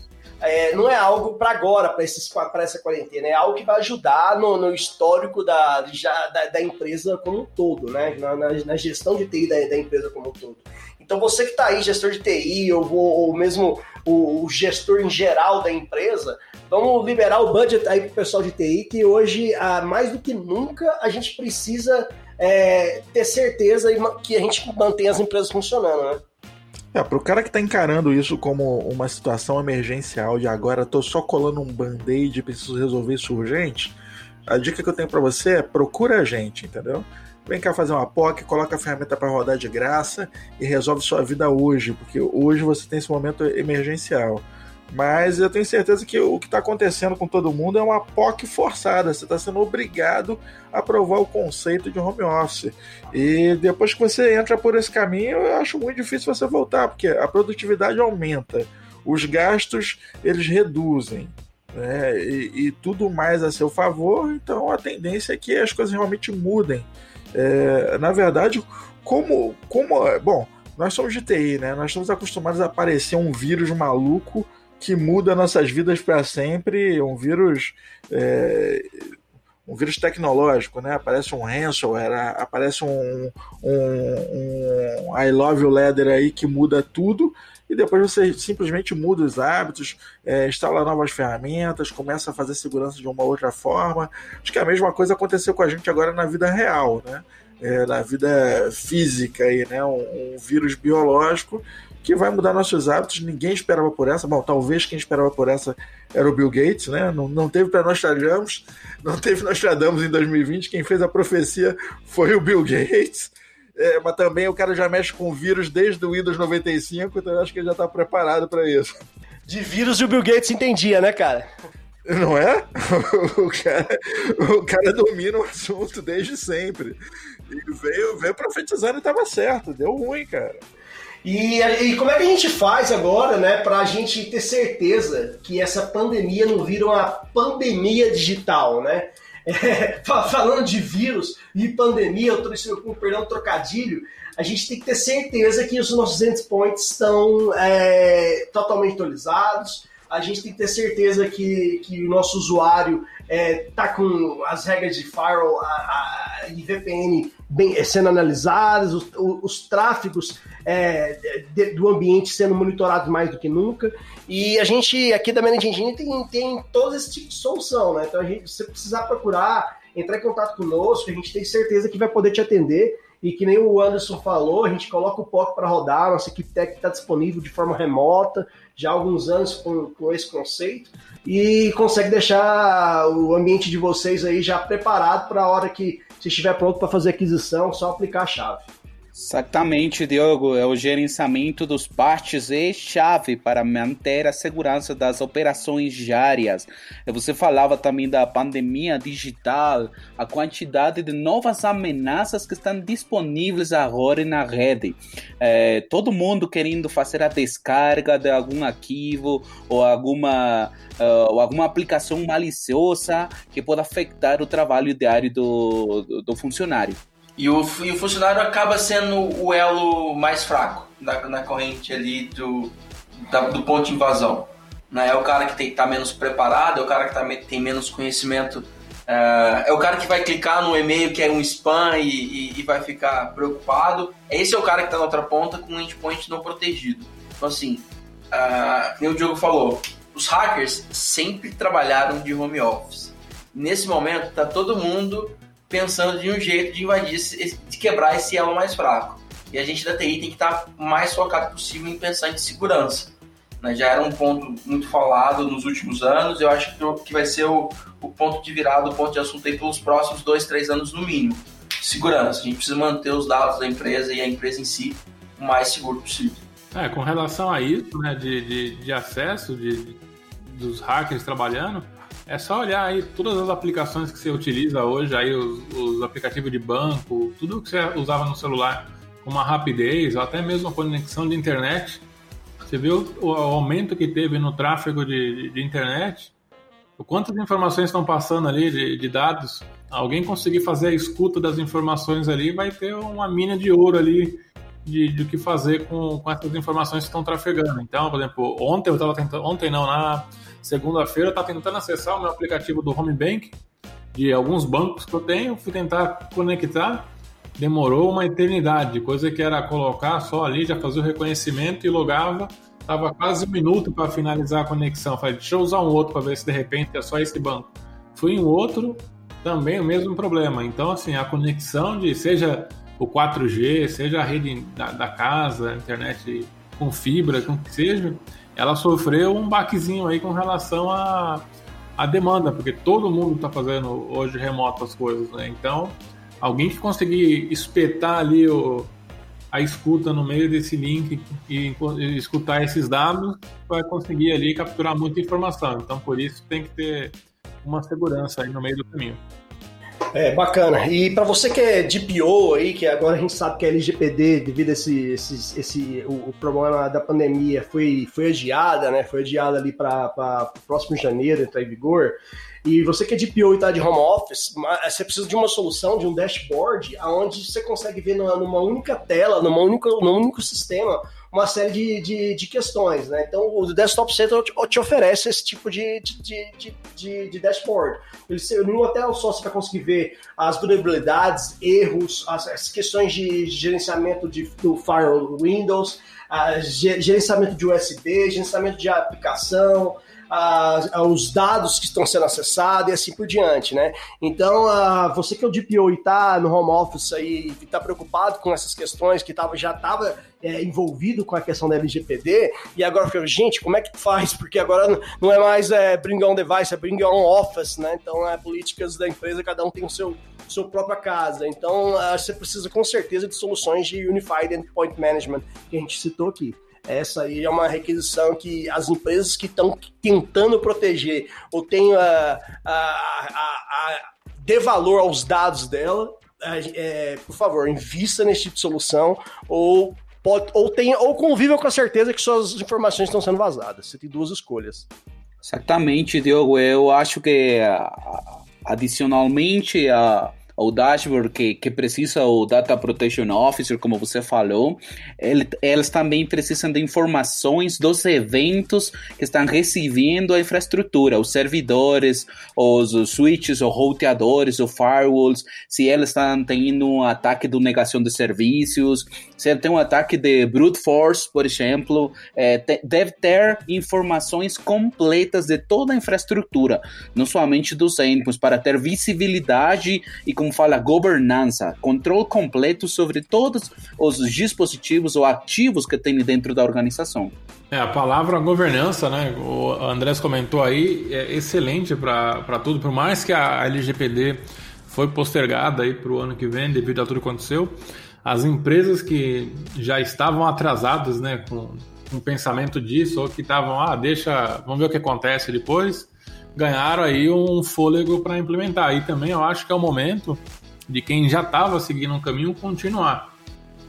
é, não é algo para agora, para essa quarentena, é algo que vai ajudar no, no histórico da, já, da, da, empresa como um todo, né? Na, na, na gestão de TI da, da, empresa como um todo. Então você que está aí, gestor de TI, ou, ou mesmo o, o, gestor em geral da empresa, vamos liberar o budget aí para o pessoal de TI, que hoje, mais do que nunca, a gente precisa é, ter certeza que a gente mantém as empresas funcionando, né? É, para o cara que está encarando isso como uma situação emergencial de agora tô só colando um band-aid e preciso resolver isso urgente, a dica que eu tenho para você é procura a gente, entendeu? Vem cá fazer uma POC, coloca a ferramenta para rodar de graça e resolve sua vida hoje, porque hoje você tem esse momento emergencial. Mas eu tenho certeza que o que está acontecendo com todo mundo é uma POC forçada. Você está sendo obrigado a provar o conceito de home office. E depois que você entra por esse caminho, eu acho muito difícil você voltar, porque a produtividade aumenta, os gastos eles reduzem. Né? E, e tudo mais a seu favor, então a tendência é que as coisas realmente mudem. É, na verdade, como, como. Bom, nós somos de TI, né? Nós estamos acostumados a aparecer um vírus maluco que muda nossas vidas para sempre, um vírus. É, um vírus tecnológico, né? Aparece um ransomware, aparece um, um, um I love you leather aí que muda tudo e depois você simplesmente muda os hábitos, é, instala novas ferramentas, começa a fazer segurança de uma outra forma. Acho que a mesma coisa aconteceu com a gente agora na vida real, né? É, na vida física aí, né? Um, um, vírus biológico que vai mudar nossos hábitos. Ninguém esperava por essa. Bom, talvez quem esperava por essa era o Bill Gates, né? Não, não teve para Nostradamus, não teve Nostradamus em 2020. Quem fez a profecia foi o Bill Gates. É, mas também o cara já mexe com vírus desde o Windows 95, então eu acho que ele já está preparado para isso. De vírus o Bill Gates entendia, né, cara? Não é? O cara, o cara domina o assunto desde sempre. E veio, veio profetizando e estava certo, deu ruim, cara. E, e, como é que a gente faz agora, né, para a gente ter certeza que essa pandemia não vira uma pandemia digital, né? É, falando de vírus e pandemia, eu trouxe com perdão trocadilho, a gente tem que ter certeza que os nossos endpoints estão é, totalmente atualizados, a gente tem que ter certeza que, que o nosso usuário está é, tá com as regras de firewall e VPN bem, sendo analisadas, os, os tráfegos é, de, do ambiente sendo monitorados mais do que nunca. E a gente aqui da Managing Engine tem, tem todo esse tipo de solução, né? Então a gente, se você precisar procurar, entrar em contato conosco, a gente tem certeza que vai poder te atender. E que nem o Anderson falou, a gente coloca o POC para rodar, nossa equipe técnica está disponível de forma remota, já há alguns anos com, com esse conceito, e consegue deixar o ambiente de vocês aí já preparado para a hora que você estiver pronto para fazer aquisição, só aplicar a chave. Exatamente, Diogo. É o gerenciamento dos partes e chave para manter a segurança das operações diárias. Você falava também da pandemia digital, a quantidade de novas ameaças que estão disponíveis agora na rede. É, todo mundo querendo fazer a descarga de algum arquivo ou alguma, uh, ou alguma aplicação maliciosa que pode afetar o trabalho diário do, do, do funcionário. E o, e o funcionário acaba sendo o elo mais fraco na, na corrente ali do, da, do ponto de invasão. Né? É o cara que está menos preparado, é o cara que tá, tem menos conhecimento, é, é, o cara que vai clicar no e-mail que é um spam e, e, e vai ficar preocupado. Esse é o cara que está na outra ponta com um endpoint não protegido. Então, assim, uh, como o Diogo falou, os hackers sempre trabalharam de home office. Nesse momento, está todo mundo pensando de um jeito de invadir, de quebrar esse elo mais fraco. E a gente da TI tem que estar mais focado possível em pensar em segurança. Né? Já era um ponto muito falado nos últimos anos, eu acho que vai ser o, o ponto de virada, o ponto de assunto aí pelos próximos dois, três anos no mínimo. Segurança. A gente precisa manter os dados da empresa e a empresa em si o mais seguro possível. É, com relação a isso, né, de, de, de acesso de, dos hackers trabalhando, é só olhar aí todas as aplicações que você utiliza hoje, aí os, os aplicativos de banco, tudo que você usava no celular com uma rapidez, até mesmo a conexão de internet. Você viu o, aumento que teve no tráfego de, de, de internet? O quanto de informações estão passando ali de, de, dados? Alguém conseguir fazer a escuta das informações ali vai ter uma mina de ouro ali de, de o que fazer com, com essas informações que estão trafegando. Então, por exemplo, ontem eu estava tentando, ontem não, na segunda-feira eu estava tentando acessar o meu aplicativo do Home Bank, de alguns bancos que eu tenho, fui tentar conectar, demorou uma eternidade, coisa que era colocar só ali, já fazia o reconhecimento e logava, tava quase um minuto para finalizar a conexão. Falei, deixa eu usar um outro para ver se de repente é só esse banco. Fui em outro, também o mesmo problema. Então, assim, a conexão de seja o 4G, seja a rede da, da casa, internet com fibra, com que seja, ela sofreu um baquezinho aí com relação a, a demanda, porque todo mundo está fazendo hoje remoto as coisas, né? Então, alguém que conseguir espetar ali o, a escuta no meio desse link e, e escutar esses dados vai conseguir ali capturar muita informação. Então, por isso tem que ter uma segurança aí no meio do caminho. É, bacana. E para você que é DPO aí, que agora a gente sabe que a LGPD, devido a esse, esse, esse o, o, problema da pandemia, foi, foi adiada, né? Foi adiada ali para o próximo janeiro entrar em vigor. E você que é DPO e está de home office, você precisa de uma solução, de um dashboard, onde você consegue ver numa, numa única tela, numa única, num único sistema, uma série de, de, de, questões, né? Então, o Desktop Center te, oferece esse tipo de, de, de, de dashboard. Ele, no hotel só você vai conseguir ver as vulnerabilidades, erros, as, as questões de gerenciamento de, do Firewall Windows, a, gerenciamento de USB, gerenciamento de aplicação, a, os dados que estão sendo acessados e assim por diante, né? Então, a, você que é o DPO e está no home office aí e está preocupado com essas questões, que tava, já estava é, envolvido com a questão da LGPD, e agora fica, gente, como é que faz? Porque agora não é mais é, bring on device, é bring on office, né? Então, é políticas da empresa, cada um tem o seu sua própria casa. Então, você precisa com certeza de soluções de Unified Endpoint Management, que a gente citou aqui. Essa aí é uma requisição que as empresas que estão tentando proteger ou têm a, a, a, a dê valor aos dados dela, é, por favor, invista nesse tipo de solução ou pode, ou tenha ou conviva com a certeza que suas informações estão sendo vazadas. Você tem duas escolhas. Exatamente, Diogo. Eu acho que adicionalmente a o dashboard que, que precisa o Data Protection Officer, como você falou, ele, elas também precisam de informações dos eventos que estão recebendo a infraestrutura, os servidores, os, os switches, os roteadores, os firewalls, se eles estão tendo um ataque de negação de serviços, se ele tem um ataque de brute force, por exemplo, é, te, deve ter informações completas de toda a infraestrutura, não somente dos endpoints, para ter visibilidade e como fala, governança, controle completo sobre todos os dispositivos ou ativos que tem dentro da organização. É, a palavra governança, né? O Andrés comentou aí, é excelente para tudo, por mais que a LGPD foi postergada aí para o ano que vem devido a tudo que aconteceu, as empresas que já estavam atrasadas, né, com, o pensamento disso, ou que estavam, ah, deixa, vamos ver o que acontece depois, ganharam aí um fôlego para implementar. E também eu acho que é o momento de quem já estava seguindo um caminho continuar,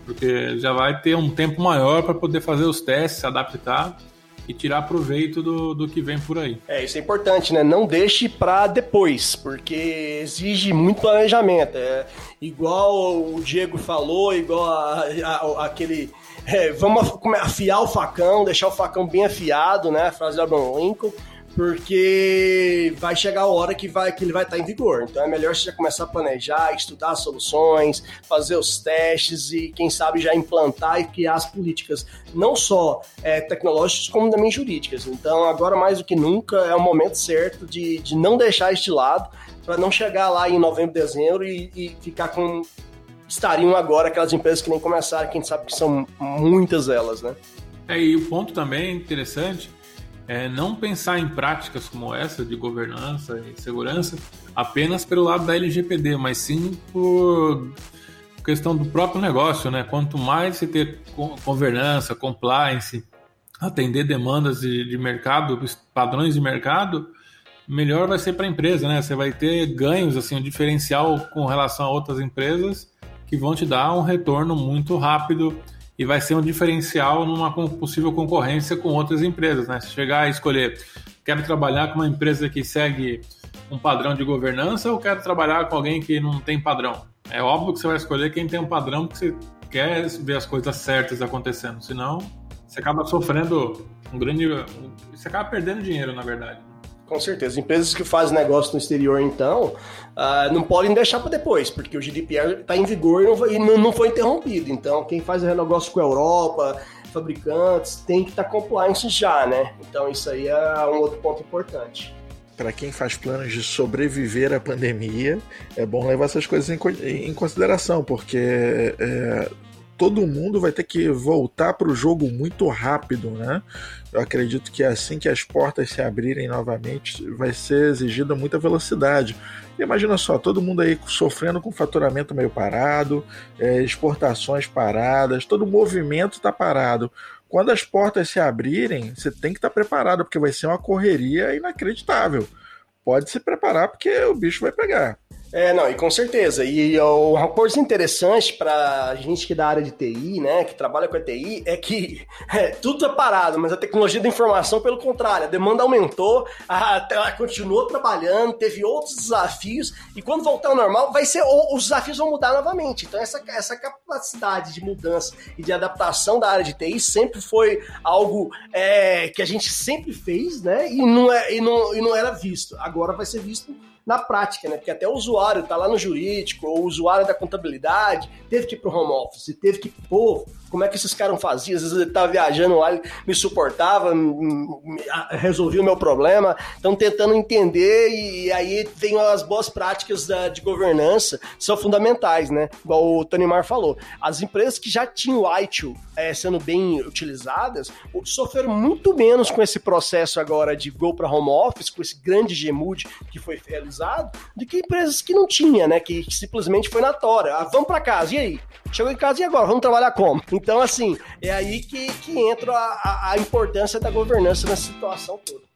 porque já vai ter um tempo maior para poder fazer os testes, se adaptar e tirar proveito do, do que vem por aí. É, isso é importante, né? Não deixe para depois, porque exige muito planejamento. É igual o Diego falou, igual a, a, a, aquele. É, vamos afiar o facão, deixar o facão bem afiado, né? A frase do Abraham Lincoln porque vai chegar a hora que, vai, que ele vai estar em vigor. Então é melhor você já começar a planejar, estudar as soluções, fazer os testes e, quem sabe, já implantar e criar as políticas, não só é, tecnológicas, como também jurídicas. Então, agora mais do que nunca, é o momento certo de, de não deixar de lado, para não chegar lá em novembro, dezembro e, e ficar com estariam agora aquelas empresas que nem começaram, quem sabe que são muitas elas, né? É, e o ponto também interessante é não pensar em práticas como essa de governança e segurança apenas pelo lado da LGPD, mas sim por questão do próprio negócio, né? Quanto mais você ter governança, compliance, atender demandas de, de mercado, padrões de mercado, melhor vai ser para a empresa, né? Você vai ter ganhos, assim, um diferencial com relação a outras empresas que vão te dar um retorno muito rápido e vai ser um diferencial numa possível concorrência com outras empresas, né? Se chegar a escolher, quero trabalhar com uma empresa que segue um padrão de governança ou quero trabalhar com alguém que não tem padrão? É óbvio que você vai escolher quem tem um padrão que você quer ver as coisas certas acontecendo, senão você acaba sofrendo um grande. Você acaba perdendo dinheiro, na verdade. Com certeza. Empresas que fazem negócio no exterior, então, uh, não podem deixar para depois, porque o GDPR está em vigor e, não foi, não, não foi, interrompido. Então, quem faz negócio com a Europa, fabricantes, tem que estar tá compliance já, né? Então, isso aí é um outro ponto importante. Para quem faz planos de sobreviver à pandemia, é bom levar essas coisas em, em consideração, porque é, todo mundo vai ter que voltar para o jogo muito rápido, né? Eu acredito que assim que as portas se abrirem novamente, vai ser exigida muita velocidade. imagina só, todo mundo aí sofrendo com faturamento meio parado, é, exportações paradas, todo movimento está parado. Quando as portas se abrirem, você tem que estar tá preparado, porque vai ser uma correria inacreditável. Pode se preparar, porque o bicho vai pegar. É, não, e com certeza. E uma coisa interessante para gente que é da área de TI, né, que trabalha com a TI, é que é, tudo é parado, mas a tecnologia da informação, pelo contrário, a demanda aumentou, a, ela continuou trabalhando, teve outros desafios, e quando voltar ao normal, vai ser os desafios vão mudar novamente. Então, essa, essa capacidade de mudança e de adaptação da área de TI sempre foi algo é, que a gente sempre fez, né, e não, é, e, não, e não era visto. Agora vai ser visto na prática, né? Porque até o usuário está lá no jurídico, ou o usuário da contabilidade, teve que ir para o home office, teve que, pô, como é que esses caras faziam? Às vezes ele estava viajando lá, ele me suportava, resolvia o meu problema. Estão tentando entender e aí vem as boas práticas da, de governança, são fundamentais, né? Igual o Tony Mar falou. As empresas que já tinham o ITIL é, sendo bem utilizadas, sofreram muito menos com esse processo agora de go para home office, com esse grande GMUD que foi realizado, do que empresas que não tinha, né? Que, simplesmente foi na tora. Ah, vamos para casa, e aí? Chegou em casa e agora? Vamos trabalhar como? Então, assim, é aí que, que entra a, a importância da governança nessa situação toda.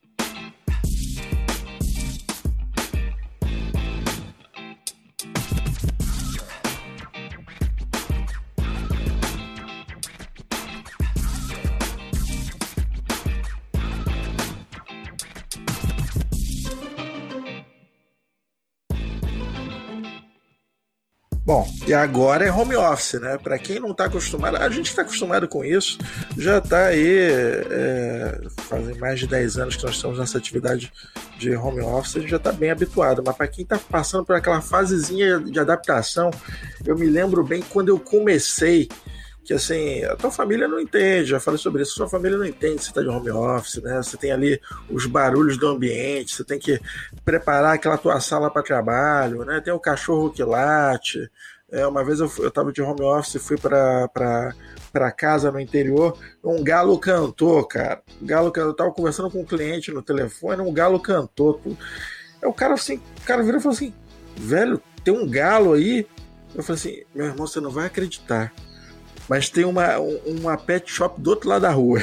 Bom, e agora é home office, né? Para quem não está acostumado, a gente está acostumado com isso, já está aí, é, fazem mais de 10 anos que nós estamos nessa atividade de home office, a gente já está bem habituado, mas para quem está passando por aquela fasezinha de adaptação, eu me lembro bem quando eu comecei que assim, a tua família não entende, já falei sobre isso, sua família não entende você está de home office, né? Você tem ali os barulhos do ambiente, você tem que preparar aquela tua sala para trabalho, né? Tem o cachorro que late. É, uma vez eu, eu tava de home office e fui para casa no interior, um galo cantou, cara. Galo cantou, eu tava conversando com um cliente no telefone, um galo cantou. É o cara assim, o cara virou e falou assim: velho, tem um galo aí. Eu falei assim, meu irmão, você não vai acreditar mas tem uma, uma pet shop do outro lado da rua.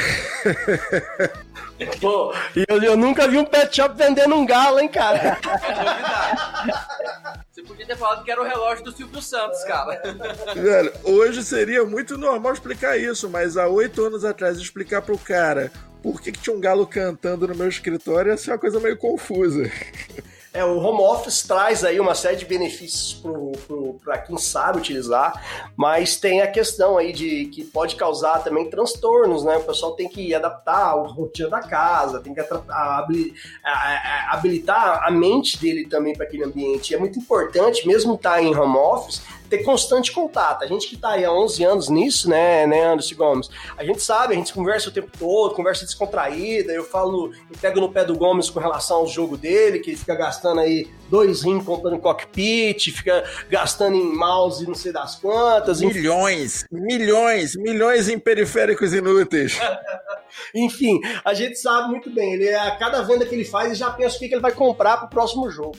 Pô, eu, eu nunca vi um pet shop vendendo um galo, hein, cara? É novidade. Você podia ter falado que era o relógio do Silvio Santos, cara. Velho, hoje seria muito normal explicar isso, mas há oito anos atrás explicar pro cara por que, que tinha um galo cantando no meu escritório ia ser uma coisa meio confusa. É, o home office traz aí uma série de benefícios para quem sabe utilizar, mas tem a questão aí de que pode causar também transtornos, né? O pessoal tem que adaptar a rotina da casa, tem que habilitar a mente dele também para aquele ambiente. é muito importante, mesmo estar tá em home office, ter constante contato. A gente que está aí há 11 anos nisso, né, né, Anderson Gomes? A gente sabe, a gente conversa o tempo todo, conversa descontraída. Eu falo e pego no pé do Gomes com relação ao jogo dele, que ele fica gastando aí dois rins comprando cockpit, fica gastando em mouse não sei das quantas. Milhões, milhões, milhões em periféricos inúteis. Enfim, a gente sabe muito bem. Ele, a cada venda que ele faz, ele já pensa o que ele vai comprar para o próximo jogo.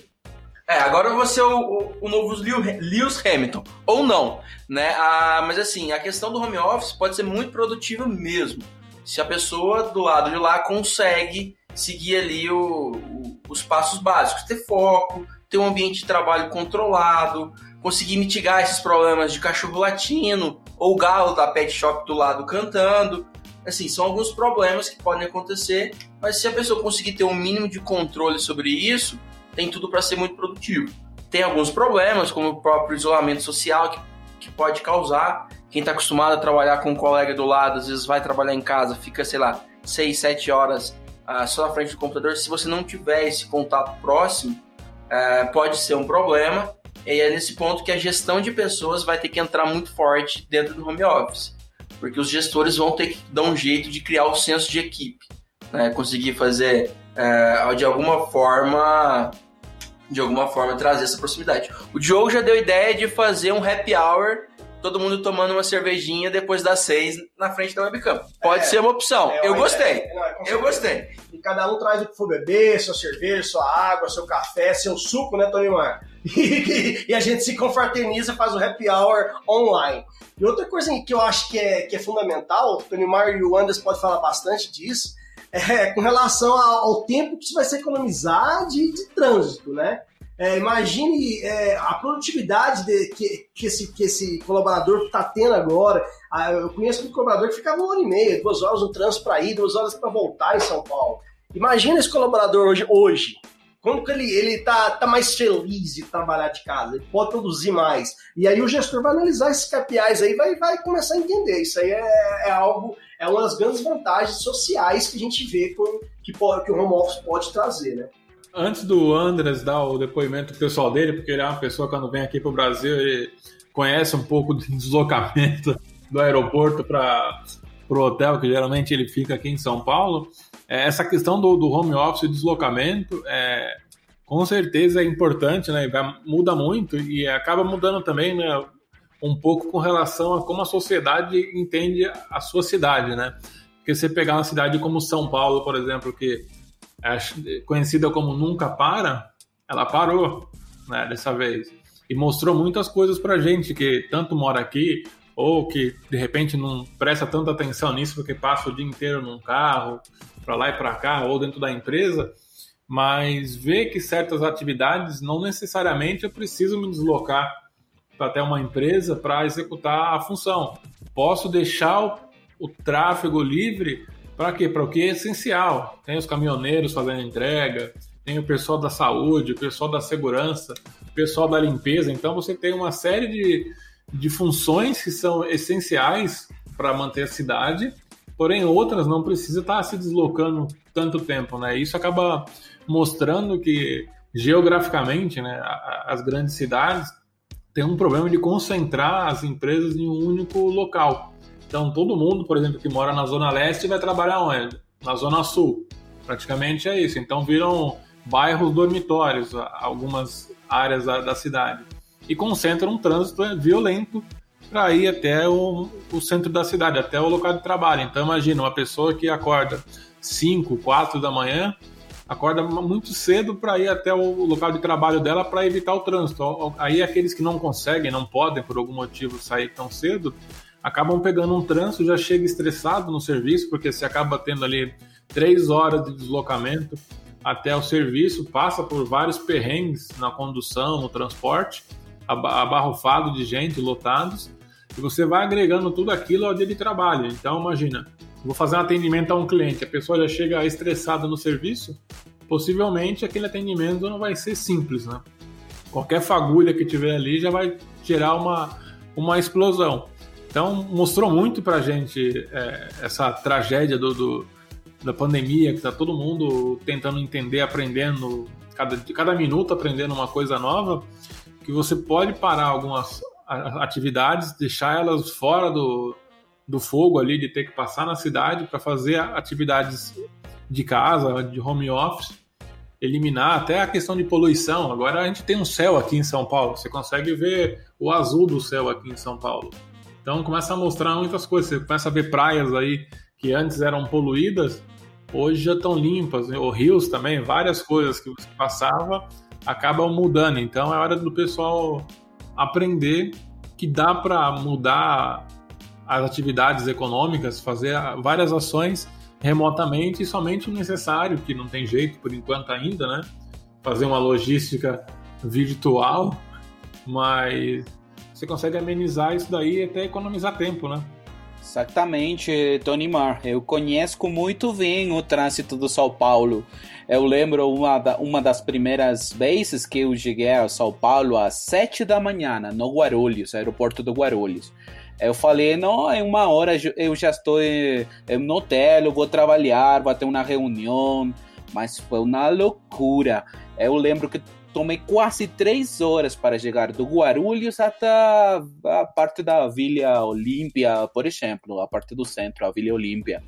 É, agora vou ser o, o, o novo Lewis Hamilton. Ou não, né? Ah, mas assim, a questão do home office pode ser muito produtiva mesmo. Se a pessoa do lado de lá consegue seguir ali o, o, os passos básicos, ter foco, ter um ambiente de trabalho controlado, conseguir mitigar esses problemas de cachorro latino ou galo da pet shop do lado cantando. Assim, são alguns problemas que podem acontecer, mas se a pessoa conseguir ter um mínimo de controle sobre isso, tem tudo para ser muito produtivo. Tem alguns problemas, como o próprio isolamento social, que, que pode causar. Quem está acostumado a trabalhar com um colega do lado, às vezes vai trabalhar em casa, fica, sei lá, 6, 7 horas uh, só na frente do computador. Se você não tiver esse contato próximo, uh, pode ser um problema. E é nesse ponto que a gestão de pessoas vai ter que entrar muito forte dentro do home office. Porque os gestores vão ter que dar um jeito de criar o senso de equipe. Né? Conseguir fazer, uh, de alguma forma, de alguma forma trazer essa proximidade. O Diogo já deu ideia de fazer um happy hour todo mundo tomando uma cervejinha depois das seis na frente da webcam. Pode É, ser uma opção. é eu gostei. Não, é com Eu gostei. E cada um traz o que for beber, sua cerveja, sua água, seu café, seu suco, né, Tony Mar? E, a gente se confraterniza, faz o happy hour online. E outra coisa que eu acho que é, que é fundamental, o Tony Mar e o Anderson podem falar bastante disso, é com relação ao, tempo que isso vai se economizar de, de trânsito, né? É, imagine é, a produtividade de- que, que, esse, que esse colaborador está tendo agora. Ah, eu conheço um colaborador que ficava uma hora e meia, duas horas no trânsito para ir, duas horas para voltar em São Paulo. Imagina esse colaborador hoje, hoje como que ele, ele tá, tá mais feliz de trabalhar de casa, ele pode produzir mais. E aí o gestor vai analisar esses KPIs aí vai vai começar a entender. Isso aí é, é algo, é uma das grandes vantagens sociais que a gente vê com, que, pode, que o home office pode trazer, né? Antes do Andres dar o depoimento pessoal dele, porque ele é uma pessoa quando vem aqui para o Brasil, ele conhece um pouco de deslocamento do aeroporto para o hotel, que geralmente ele fica aqui em São Paulo. É, essa questão do, do home office e deslocamento é, com certeza é importante, né? Muda muito e acaba mudando também, né? Um pouco com relação a como a sociedade entende a sua cidade, né? Porque você pegar uma cidade como São Paulo, por exemplo, que é conhecida como Nunca Para, ela parou, né? Dessa vez e mostrou muitas coisas pra gente que tanto mora aqui ou que de repente não presta tanta atenção nisso porque passa o dia inteiro num carro, para lá e para cá, ou dentro da empresa, mas vê que certas atividades não necessariamente eu preciso me deslocar até uma empresa para executar a função. Posso deixar o, o tráfego livre para quê? Para o que é essencial. Tem os caminhoneiros fazendo entrega, tem o pessoal da saúde, o pessoal da segurança, o pessoal da limpeza. Então você tem uma série de, de funções que são essenciais para manter a cidade, porém outras não precisa estar se deslocando tanto tempo, né? Isso acaba mostrando que geograficamente, né, as grandes cidades têm um problema de concentrar as empresas em um único local. Então todo mundo, por exemplo, que mora na zona leste vai trabalhar onde? Na zona sul. Praticamente é isso. Então viram bairros dormitórios, algumas áreas da, da cidade e concentram um trânsito violento para ir até o, o centro da cidade, até o local de trabalho. Então imagina uma pessoa que acorda 5, 4 da manhã, acorda muito cedo para ir até o local de trabalho dela para evitar o trânsito. Aí aqueles que não conseguem, não podem por algum motivo sair tão cedo, acabam pegando um trânsito, já chega estressado no serviço, porque você acaba tendo ali três horas de deslocamento até o serviço, passa por vários perrengues na condução, no transporte, abarrofado de gente, lotados, e você vai agregando tudo aquilo ao dia de trabalho. Então, imagina, vou fazer um atendimento a um cliente, a pessoa já chega estressada no serviço, possivelmente aquele atendimento não vai ser simples, né? Qualquer fagulha que tiver ali já vai gerar uma, uma explosão. Então, mostrou muito pra gente é, essa tragédia do, do- da pandemia, que tá todo mundo tentando entender, aprendendo, cada, cada minuto aprendendo uma coisa nova, que você pode parar algumas atividades, deixar elas fora do, do fogo ali, de ter que passar na cidade para fazer atividades de casa, de home office, eliminar até a questão de poluição. Agora a gente tem um céu aqui em São Paulo, você consegue ver o azul do céu aqui em São Paulo. Então começa a mostrar muitas coisas. Você começa a ver praias aí que antes eram poluídas, hoje já estão limpas. né? Ou rios também, várias coisas que você passava acabam mudando. Então é hora do pessoal aprender que dá para mudar as atividades econômicas, fazer várias ações remotamente e somente o necessário, que não tem jeito por enquanto ainda, né? Fazer uma logística virtual, mas você consegue amenizar isso daí e até economizar tempo, né? Exatamente, Tony Mar. Eu conheço muito bem o trânsito do São Paulo. Eu lembro uma, da, uma das primeiras vezes que eu cheguei a São Paulo às sete da manhã, no Guarulhos, aeroporto do Guarulhos. Eu falei, não, em uma hora eu já estou no hotel, eu vou trabalhar, vou ter uma reunião. Mas foi uma loucura. Eu lembro que tomei quase três horas para chegar do Guarulhos até a parte da Vila Olímpia, por exemplo, a parte do centro, a Vila Olímpia.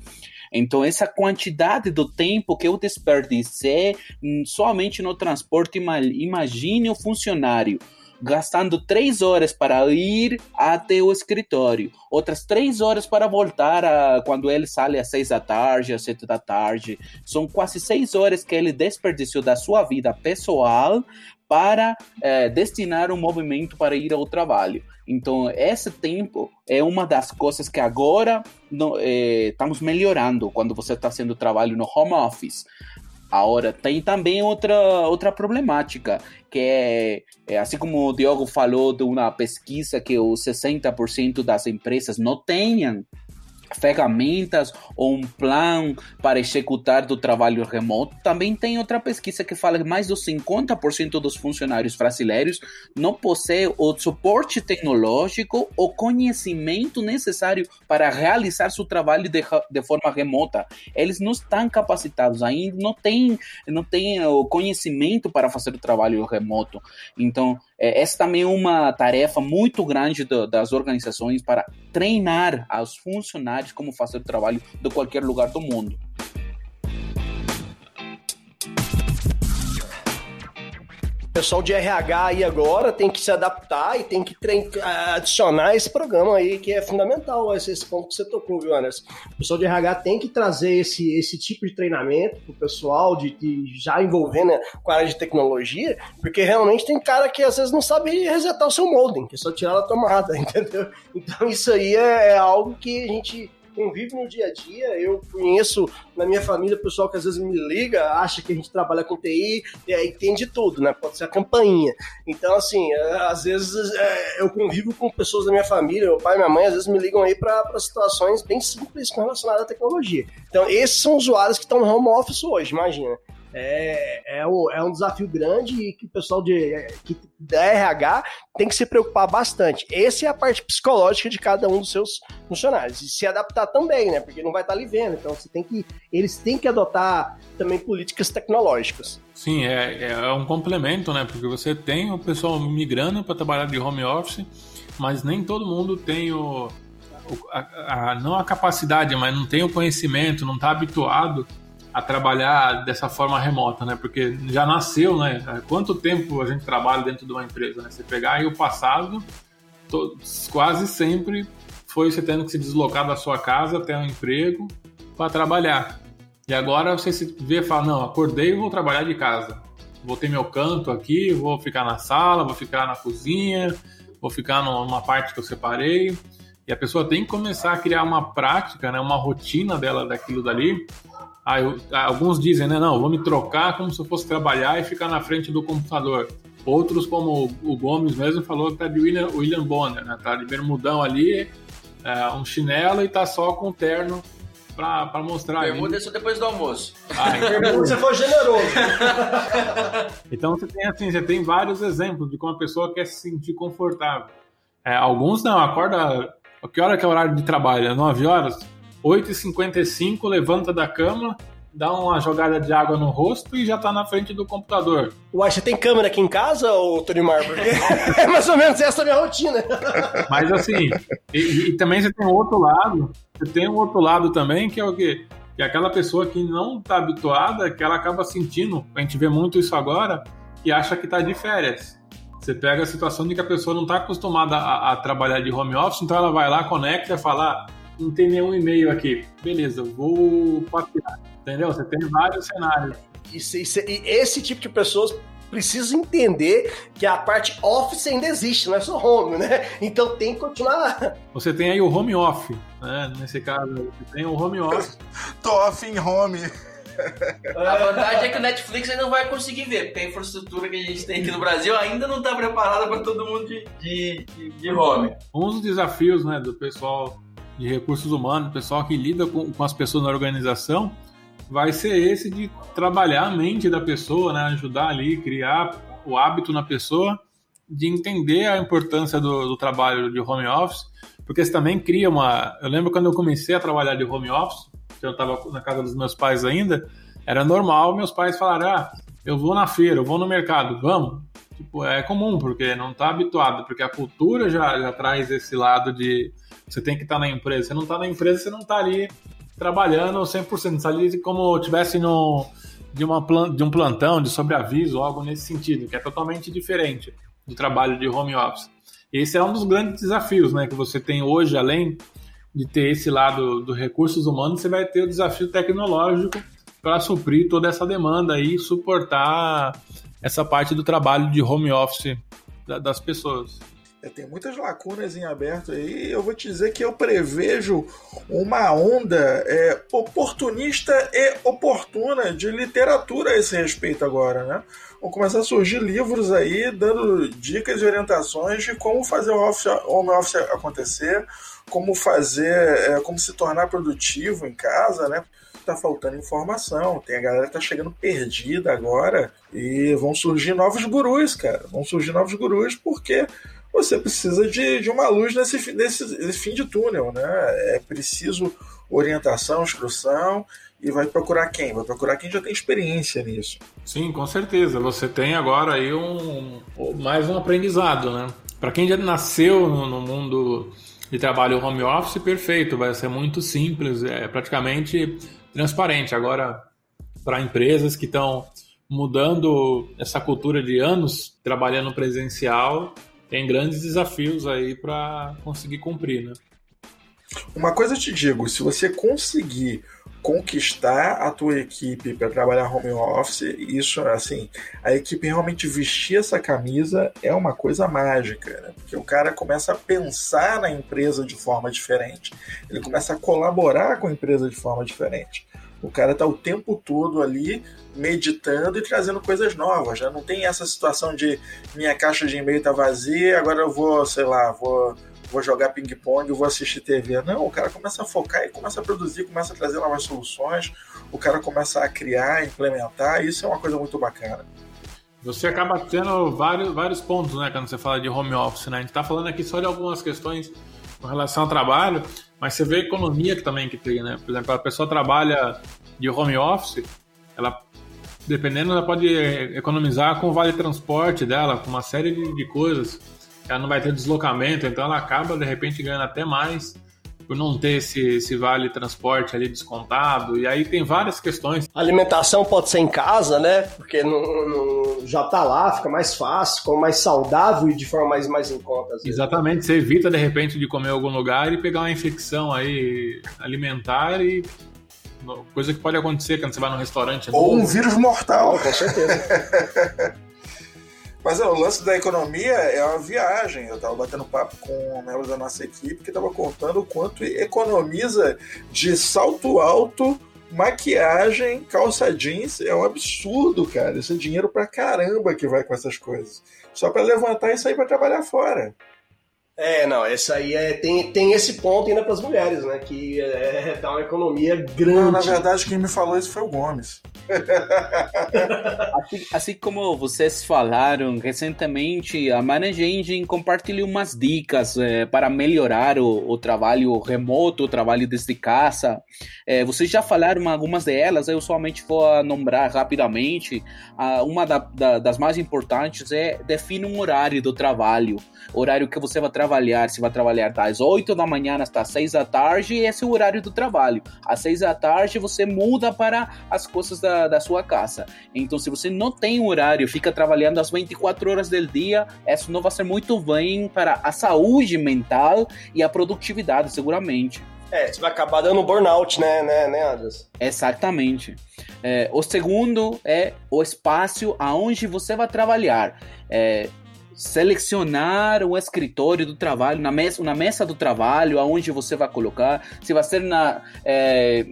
Então, essa quantidade do tempo que eu desperdicei hum, somente no transporte, imagine o funcionário gastando três horas para ir até o escritório, outras três horas para voltar a, quando ele sai às seis da tarde, às sete da tarde. São quase seis horas que ele desperdiciou da sua vida pessoal para é, destinar um movimento para ir ao trabalho. Então, esse tempo é uma das coisas que agora no, é, estamos melhorando quando você está fazendo trabalho no home office. Agora, tem também outra, outra problemática, que é, é, assim como o Diogo falou de uma pesquisa que os 60% das empresas não tenham ferramentas ou um plano para executar do trabalho remoto. Também tem outra pesquisa que fala que mais de 50% dos funcionários brasileiros não possuem o suporte tecnológico ou conhecimento necessário para realizar seu trabalho de, de forma remota. Eles não estão capacitados ainda, não têm, não têm o conhecimento para fazer o trabalho remoto. Então, é, essa também é uma tarefa muito grande do, das organizações para treinar os funcionários como fazer o trabalho de qualquer lugar do mundo. O pessoal de RH aí agora tem que se adaptar e tem que adicionar esse programa aí que é fundamental, esse, esse ponto que você tocou, viu, Anderson? O pessoal de RH tem que trazer esse, esse tipo de treinamento pro pessoal, de, de já envolvendo com a área de tecnologia, porque realmente tem cara que às vezes não sabe resetar o seu modem, que é só tirar a tomada, entendeu? Então isso aí é, é algo que a gente convive no dia a dia. Eu conheço na minha família pessoal que às vezes me liga, acha que a gente trabalha com TI e aí entende tudo, né? Pode ser a campainha. Então, assim, é, às vezes é, eu convivo com pessoas da minha família, meu pai e minha mãe, às vezes me ligam aí para situações bem simples com à tecnologia. Então, esses são usuários que estão no home office hoje, imagina é, é, um, é um desafio grande e que o pessoal de, que, da RH tem que se preocupar bastante. Essa é a parte psicológica de cada um dos seus funcionários. E se adaptar também, né? Porque não vai estar ali vendo. Então você tem que. Eles têm que adotar também políticas tecnológicas. Sim, é, é um complemento, né? Porque você tem o pessoal migrando para trabalhar de home office, mas nem todo mundo tem o. A, a, não a capacidade, mas não tem o conhecimento, não está habituado a trabalhar dessa forma remota, né? Porque já nasceu, né? Quanto tempo a gente trabalha dentro de uma empresa, né? Você pegar aí o passado, quase sempre foi você tendo que se deslocar da sua casa até um emprego para trabalhar. E agora você se vê e fala, não, acordei e vou trabalhar de casa. Vou ter meu canto aqui, vou ficar na sala, vou ficar na cozinha, vou ficar numa parte que eu separei. E a pessoa tem que começar a criar uma prática, né, uma rotina dela daquilo dali, ah, eu, alguns dizem, né? Não, vou me trocar como se eu fosse trabalhar e ficar na frente do computador. Outros, como o Gomes mesmo, falou que tá de William, William Bonner, né? Tá de bermudão ali, é, um chinelo e tá só com terno pra, pra mostrar. Bermuda é só depois do almoço. Ah, então... você foi generoso. então você tem assim, você tem vários exemplos de como a pessoa quer se sentir confortável. É, alguns não, acorda. Que hora que é o horário de trabalho? 9 horas? 8h55, levanta da cama, dá uma jogada de água no rosto e já tá na frente do computador. Uai, você tem câmera aqui em casa, ou Tony Mar? é mais ou menos essa a minha rotina. Mas assim, e, e, também você tem um outro lado, você tem um outro lado também, que é o quê? Que é aquela pessoa que não tá habituada, que ela acaba sentindo, a gente vê muito isso agora, e acha que tá de férias. Você pega a situação de que a pessoa não está acostumada a, a, trabalhar de home office, então ela vai lá, conecta e fala: não tem nenhum e-mail aqui. Beleza, vou passear. Entendeu? Você tem vários cenários. Isso, isso, e esse tipo de pessoas precisa entender que a parte office ainda existe, não é só home, né? Então tem que continuar. Você tem aí o home off, né? Nesse caso, você tem o home off. Tô off em home. A vantagem é que o Netflix ainda não vai conseguir ver, porque a infraestrutura que a gente tem aqui no Brasil ainda não está preparada para todo mundo de, de, de home. Um dos desafios né, do pessoal de recursos humanos, pessoal que lida com, com as pessoas na organização, vai ser esse de trabalhar a mente da pessoa, né? ajudar ali, criar o hábito na pessoa de entender a importância do, do, trabalho de home office, porque você também cria uma. Eu lembro quando eu comecei a trabalhar de home office, eu estava na casa dos meus pais ainda, era normal meus pais falarem: ah, eu vou na feira, eu vou no mercado, vamos. Tipo, é comum, porque não está habituado, porque a cultura já, já traz esse lado de você tem que estar tá na empresa. Você não está na empresa, você não está ali trabalhando 100%, ali como tivesse no, de, uma, de um plantão, de sobreaviso, algo nesse sentido, que é totalmente diferente do trabalho de home office. Esse é um dos grandes desafios né, que você tem hoje, além de ter esse lado dos recursos humanos, você vai ter o desafio tecnológico para suprir toda essa demanda e suportar essa parte do trabalho de home office das pessoas. É, tem muitas lacunas em aberto aí. Eu vou te dizer que eu prevejo uma onda é, oportunista e oportuna de literatura a esse respeito agora, né? Vão começar a surgir livros aí dando dicas e orientações de como fazer o office, home office acontecer, como fazer, é, como se tornar produtivo em casa, né? Tá faltando informação, tem a galera que tá chegando perdida agora e vão surgir novos gurus, cara. Vão surgir novos gurus porque você precisa de, de uma luz nesse, nesse, nesse fim de túnel, né? É preciso orientação, instrução e vai procurar quem? Vai procurar quem já tem experiência nisso. Sim, com certeza. Você tem agora aí um mais um aprendizado, né? Para quem já nasceu no, no, mundo de trabalho home office, perfeito, vai ser muito simples, é praticamente transparente. Agora, para empresas que estão mudando essa cultura de anos trabalhando presencial, tem grandes desafios aí para conseguir cumprir, né? Uma coisa eu te digo, se você conseguir conquistar a tua equipe para trabalhar home office, isso assim, a equipe realmente vestir essa camisa é uma coisa mágica, né? porque o cara começa a pensar na empresa de forma diferente, ele começa a colaborar com a empresa de forma diferente. O cara está o tempo todo ali meditando e trazendo coisas novas. Já não tem essa situação de minha caixa de e-mail tá vazia, agora eu vou, sei lá, vou, vou jogar ping-pong, vou assistir TV. Não, o cara começa a focar e começa a produzir, começa a trazer novas soluções, o cara começa a criar, implementar, isso é uma coisa muito bacana. Você acaba tendo vários, vários pontos, né, quando você fala de home office, né? A gente está falando aqui só de algumas questões com relação ao trabalho, mas você vê a economia que também que tem, né? Por exemplo, a pessoa trabalha de home office, ela dependendo, ela pode economizar com o vale transporte dela, com uma série de, de coisas. Ela não vai ter deslocamento, então ela acaba de repente ganhando até mais por não ter esse, esse vale transporte ali descontado. E aí tem várias questões. A alimentação pode ser em casa, né? Porque não, não já tá lá, fica mais fácil, como mais saudável e de forma mais, mais em conta. Exatamente, você evita de repente de comer em algum lugar e pegar uma infecção aí alimentar e coisa que pode acontecer quando você vai num restaurante. Ou um vírus mortal. Com certeza. Mas é, o lance da economia é uma viagem. Eu estava batendo papo com membros da nossa equipe que estava contando o quanto economiza de salto alto, maquiagem, calça jeans. É um absurdo, cara. Isso é dinheiro pra caramba que vai com essas coisas. Só para levantar e sair para trabalhar fora. É, não, essa aí é, tem, tem esse ponto ainda para as mulheres, né? Que é, dá uma economia grande. Não, na verdade, quem me falou isso foi o Gomes. Assim, assim, como vocês falaram, recentemente a Manage Engine compartilhou umas dicas é, para melhorar o, o, trabalho remoto, o trabalho desde casa. É, vocês já falaram algumas delas, eu somente vou nombrar rapidamente. Ah, uma da, da, das mais importantes é define um horário do trabalho, horário que você vai trabalhar se vai trabalhar das 8 da manhã até as 6 da tarde, esse é o horário do trabalho. Às 6 da tarde você muda para as coisas da, da sua casa. Então, se você não tem horário, fica trabalhando as 24 horas do dia, isso não vai ser muito bem para a saúde mental e a produtividade, seguramente. É, você vai acabar dando burnout, né, né, né Andres? Exatamente. É, o segundo é o espaço aonde você vai trabalhar. É, selecionar o escritório do trabalho, na mesa, na mesa do trabalho, aonde você vai colocar, se vai ser na, é,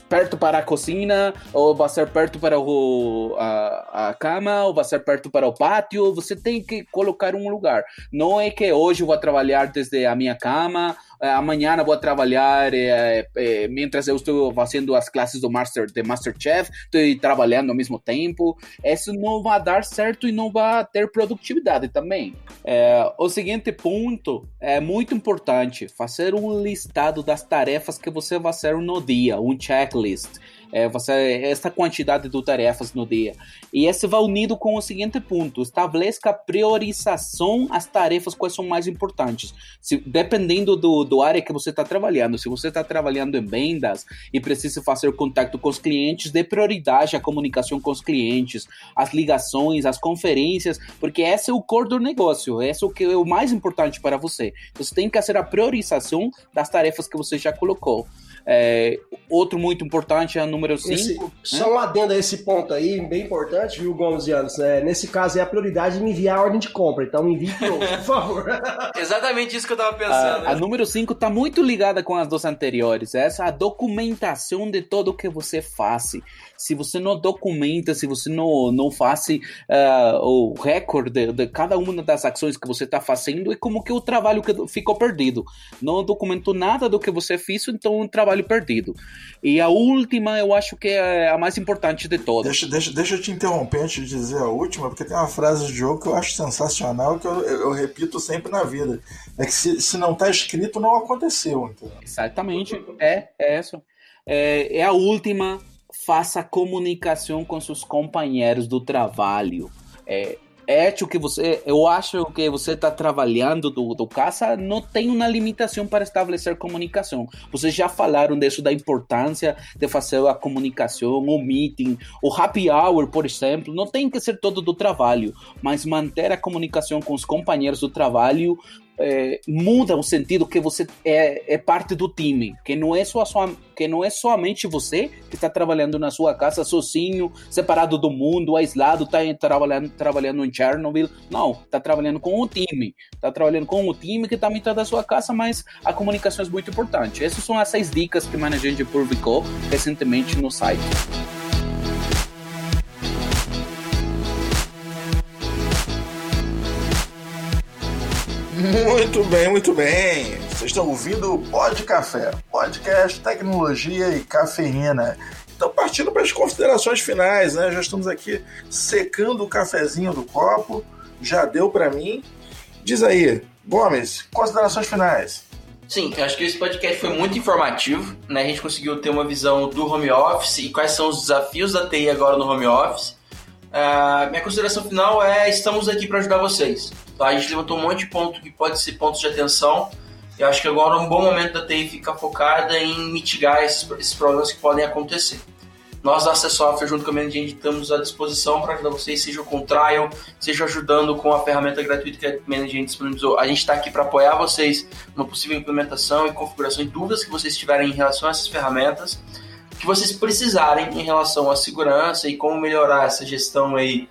perto para a cozinha, ou vai ser perto para o, a, a cama, ou vai ser perto para o pátio. Você tem que colocar um lugar. Não é que hoje eu vou trabalhar desde a minha cama, amanhã vou trabalhar é, é, mientras eu estou fazendo as classes do Master de Masterchef, estou trabalhando ao mesmo tempo. Isso não vai dar certo e não vai ter produtividade também. É, o seguinte ponto é muito importante: fazer um listado das tarefas que você vai fazer no dia, um checklist. É, você, essa quantidade de tarefas no dia. E esse vai unido com o seguinte ponto: estabeleça priorização as tarefas quais são mais importantes. Se, dependendo do, do área que você está trabalhando, se você está trabalhando em vendas e precisa fazer contato com os clientes, dê prioridade à comunicação com os clientes, as ligações, as conferências, porque esse é o core do negócio, esse é o que é o mais importante para você. Você tem que fazer a priorização das tarefas que você já colocou. É, outro muito importante é o número 5. Né? Só um adendo a esse ponto aí, bem importante, viu, Gomes e Anos? É, nesse caso, é a prioridade me enviar a ordem de compra. Então, envie por favor. Exatamente isso que eu tava pensando. A, a número 5 tá muito ligada com as duas anteriores. Essa é a documentação de tudo o que você faz se você não documenta, se você não, não faz uh, o recorde de, cada uma das ações que você está fazendo, é como que o trabalho que ficou perdido. Não documentou nada do que você fez, então um trabalho perdido. E a última, eu acho que é a mais importante de todas. Deixa, deixa, deixa eu te interromper antes de dizer a última, porque tem uma frase de jogo que eu acho sensacional, que eu, eu, eu repito sempre na vida. É que se, se não está escrito, não aconteceu. Entendeu? Exatamente. É, é isso. É, é a última faça comunicação com seus companheiros do trabalho. É, é que você, eu acho que você está trabalhando do, do casa, não tem uma limitação para estabelecer comunicação. Vocês já falaram disso, da importância de fazer a comunicação, o meeting, o happy hour, por exemplo, não tem que ser todo do trabalho, mas manter a comunicação com os companheiros do trabalho é, muda o sentido que você é, é, parte do time, que não é só sua, que não é somente você que está trabalhando na sua casa sozinho, separado do mundo, aislado, está trabalhando trabalhando em Chernobyl, não, está trabalhando com o time, está trabalhando com o time que também está da sua casa, mas a comunicação é muito importante. Essas são as seis dicas que a Management publicou recentemente no site. Muito bem, muito bem. Vocês estão ouvindo o Pod Café, podcast, tecnologia e cafeína. Então, partindo para as considerações finais, né? Já estamos aqui secando o cafezinho do copo. Já deu para mim. Diz aí, Gomes, considerações finais. Sim, eu acho que esse podcast foi muito informativo, né? A gente conseguiu ter uma visão do home office e quais são os desafios da TI agora no home office. Uh, minha consideração final é: estamos aqui para ajudar vocês. Tá? A gente levantou um monte de pontos que pode ser pontos de atenção. Eu acho que agora é um bom momento da TI ficar focada em mitigar esses, esses problemas que podem acontecer. Nós da Access Software, junto com a Management, estamos à disposição para ajudar vocês, seja com trial, seja ajudando com a ferramenta gratuita que a Management disponibilizou. A gente está aqui para apoiar vocês numa possível implementação e configuração e dúvidas que vocês tiverem em relação a essas ferramentas, que vocês precisarem em relação à segurança e como melhorar essa gestão aí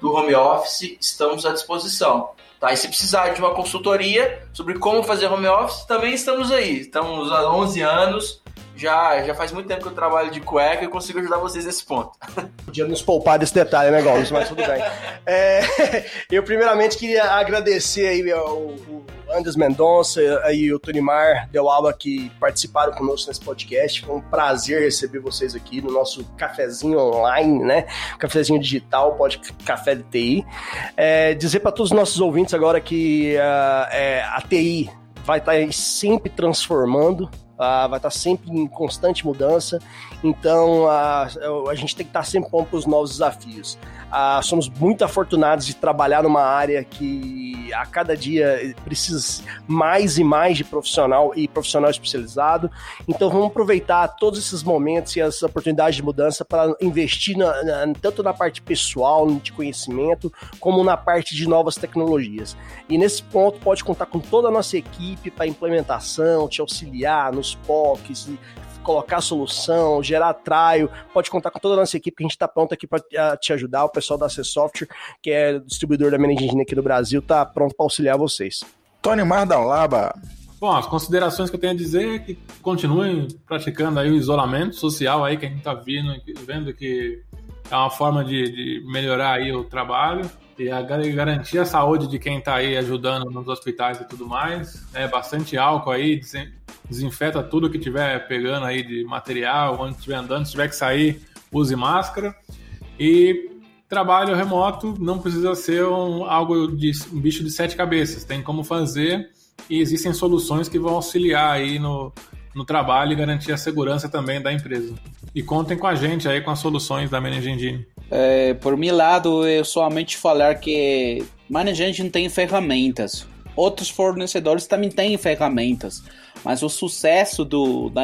do home office, estamos à disposição. Tá? E se precisar de uma consultoria sobre como fazer home office, também estamos aí. Estamos há 11 anos, já, já faz muito tempo que eu trabalho de cueca e consigo ajudar vocês nesse ponto. Podia nos poupar desse detalhe, né, Gomes? Mas tudo bem. É, eu primeiramente queria agradecer aí ao, o Andres Mendonça e o Tonimar Del Alba que participaram conosco nesse podcast. Foi um prazer receber vocês aqui no nosso cafezinho online, né? Cafezinho digital, pode café de TI. É, dizer para todos os nossos ouvintes agora que uh, é, a TI vai estar tá sempre transformando, uh, vai estar sempre em constante mudança, então uh, a gente tem que estar sempre pronto para os novos desafios. Uh, somos muito afortunados de trabalhar numa área que a cada dia precisa mais e mais de profissional e profissional especializado. Então vamos aproveitar todos esses momentos e as oportunidades de mudança para investir na, na, tanto na parte pessoal, de conhecimento, como na parte de novas tecnologias. E nesse ponto pode contar com toda a nossa equipe para implementação, te auxiliar nos POCs, colocar a solução, gerar trial, pode contar com toda a nossa equipe que a gente está pronto aqui para te ajudar. O pessoal da C Software, que é distribuidor da Managing aqui do Brasil, está pronto para auxiliar vocês. Tony Mardalaba. Bom, as considerações que eu tenho a dizer é que continuem praticando aí o isolamento social aí que a gente está vendo, vendo que é uma forma de, de melhorar aí o trabalho e a garantir a saúde de quem está aí ajudando nos hospitais e tudo mais. É bastante álcool aí, desinfeta tudo que tiver pegando aí de material, onde estiver andando, se tiver que sair, use máscara. E trabalho remoto não precisa ser um, algo de um bicho de sete cabeças, tem como fazer e existem soluções que vão auxiliar aí no, no trabalho e garantir a segurança também da empresa. E contem com a gente aí com as soluções da Manage Engine. É, por meu lado, eu somente falar que Manage Engine tem ferramentas. Outros fornecedores também têm ferramentas. Mas o sucesso do, da,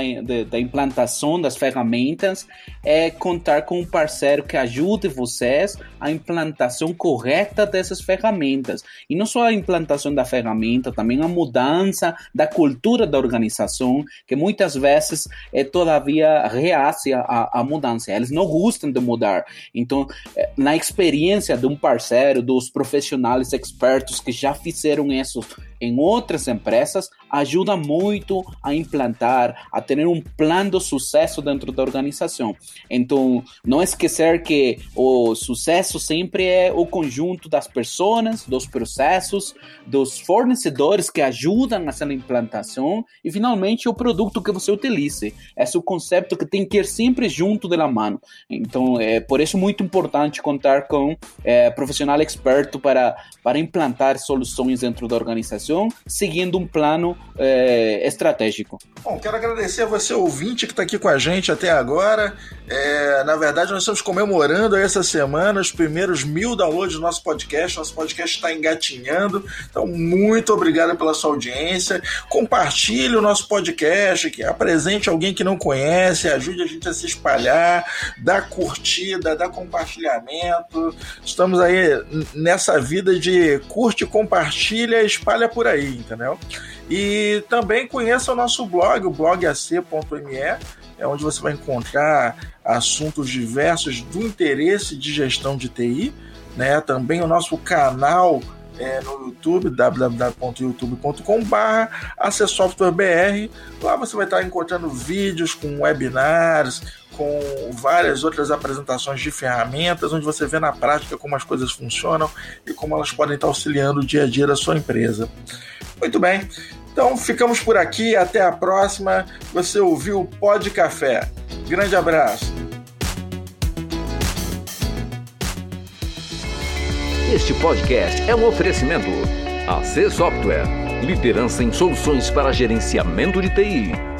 da implantação das ferramentas é contar com um parceiro que ajude vocês a implantação correta dessas ferramentas. E não só a implantação da ferramenta, também a mudança da cultura da organização, que muitas vezes é todavia reace à, mudança. Eles não gostam de mudar. Então, é, na experiência de um parceiro, dos profissionais expertos que já fizeram isso em outras empresas, ajuda muito a implantar, a ter um plano de sucesso dentro da organização. Então, não esquecer que o sucesso sempre é o conjunto das pessoas, dos processos, dos fornecedores que ajudam nessa implantação e, finalmente, o produto que você utilize. Esse é o conceito que tem que ir sempre junto da mão. Então, é por isso muito importante contar com é, profissional experto para, para implantar soluções dentro da organização, seguindo um plano é, estratégico. Bom, quero agradecer a você, ouvinte, que está aqui com a gente até agora. É, na verdade, nós estamos comemorando essa semana os primeiros mil downloads do nosso podcast. Nosso podcast está engatinhando. Então, muito obrigado pela sua audiência. Compartilhe o nosso podcast, que apresente alguém que não conhece, ajude a gente a se espalhar, dá curtida, dá compartilhamento. Estamos aí nessa vida de curte, compartilha, espalha por aí, entendeu? E também conheça o nosso blog, o blogac.me, é onde você vai encontrar assuntos diversos do interesse de gestão de TI, né? Também o nosso canal é, no YouTube, www.youtube.com.br, acessoftwarebr. Lá você vai estar encontrando vídeos com webinars, com várias outras apresentações de ferramentas, onde você vê na prática como as coisas funcionam e como elas podem estar auxiliando o dia a dia da sua empresa. Muito bem. Então ficamos por aqui, até a próxima. Você ouviu o Pod Café. Grande abraço. Este podcast é um oferecimento AC Software, liderança em soluções para gerenciamento de TI.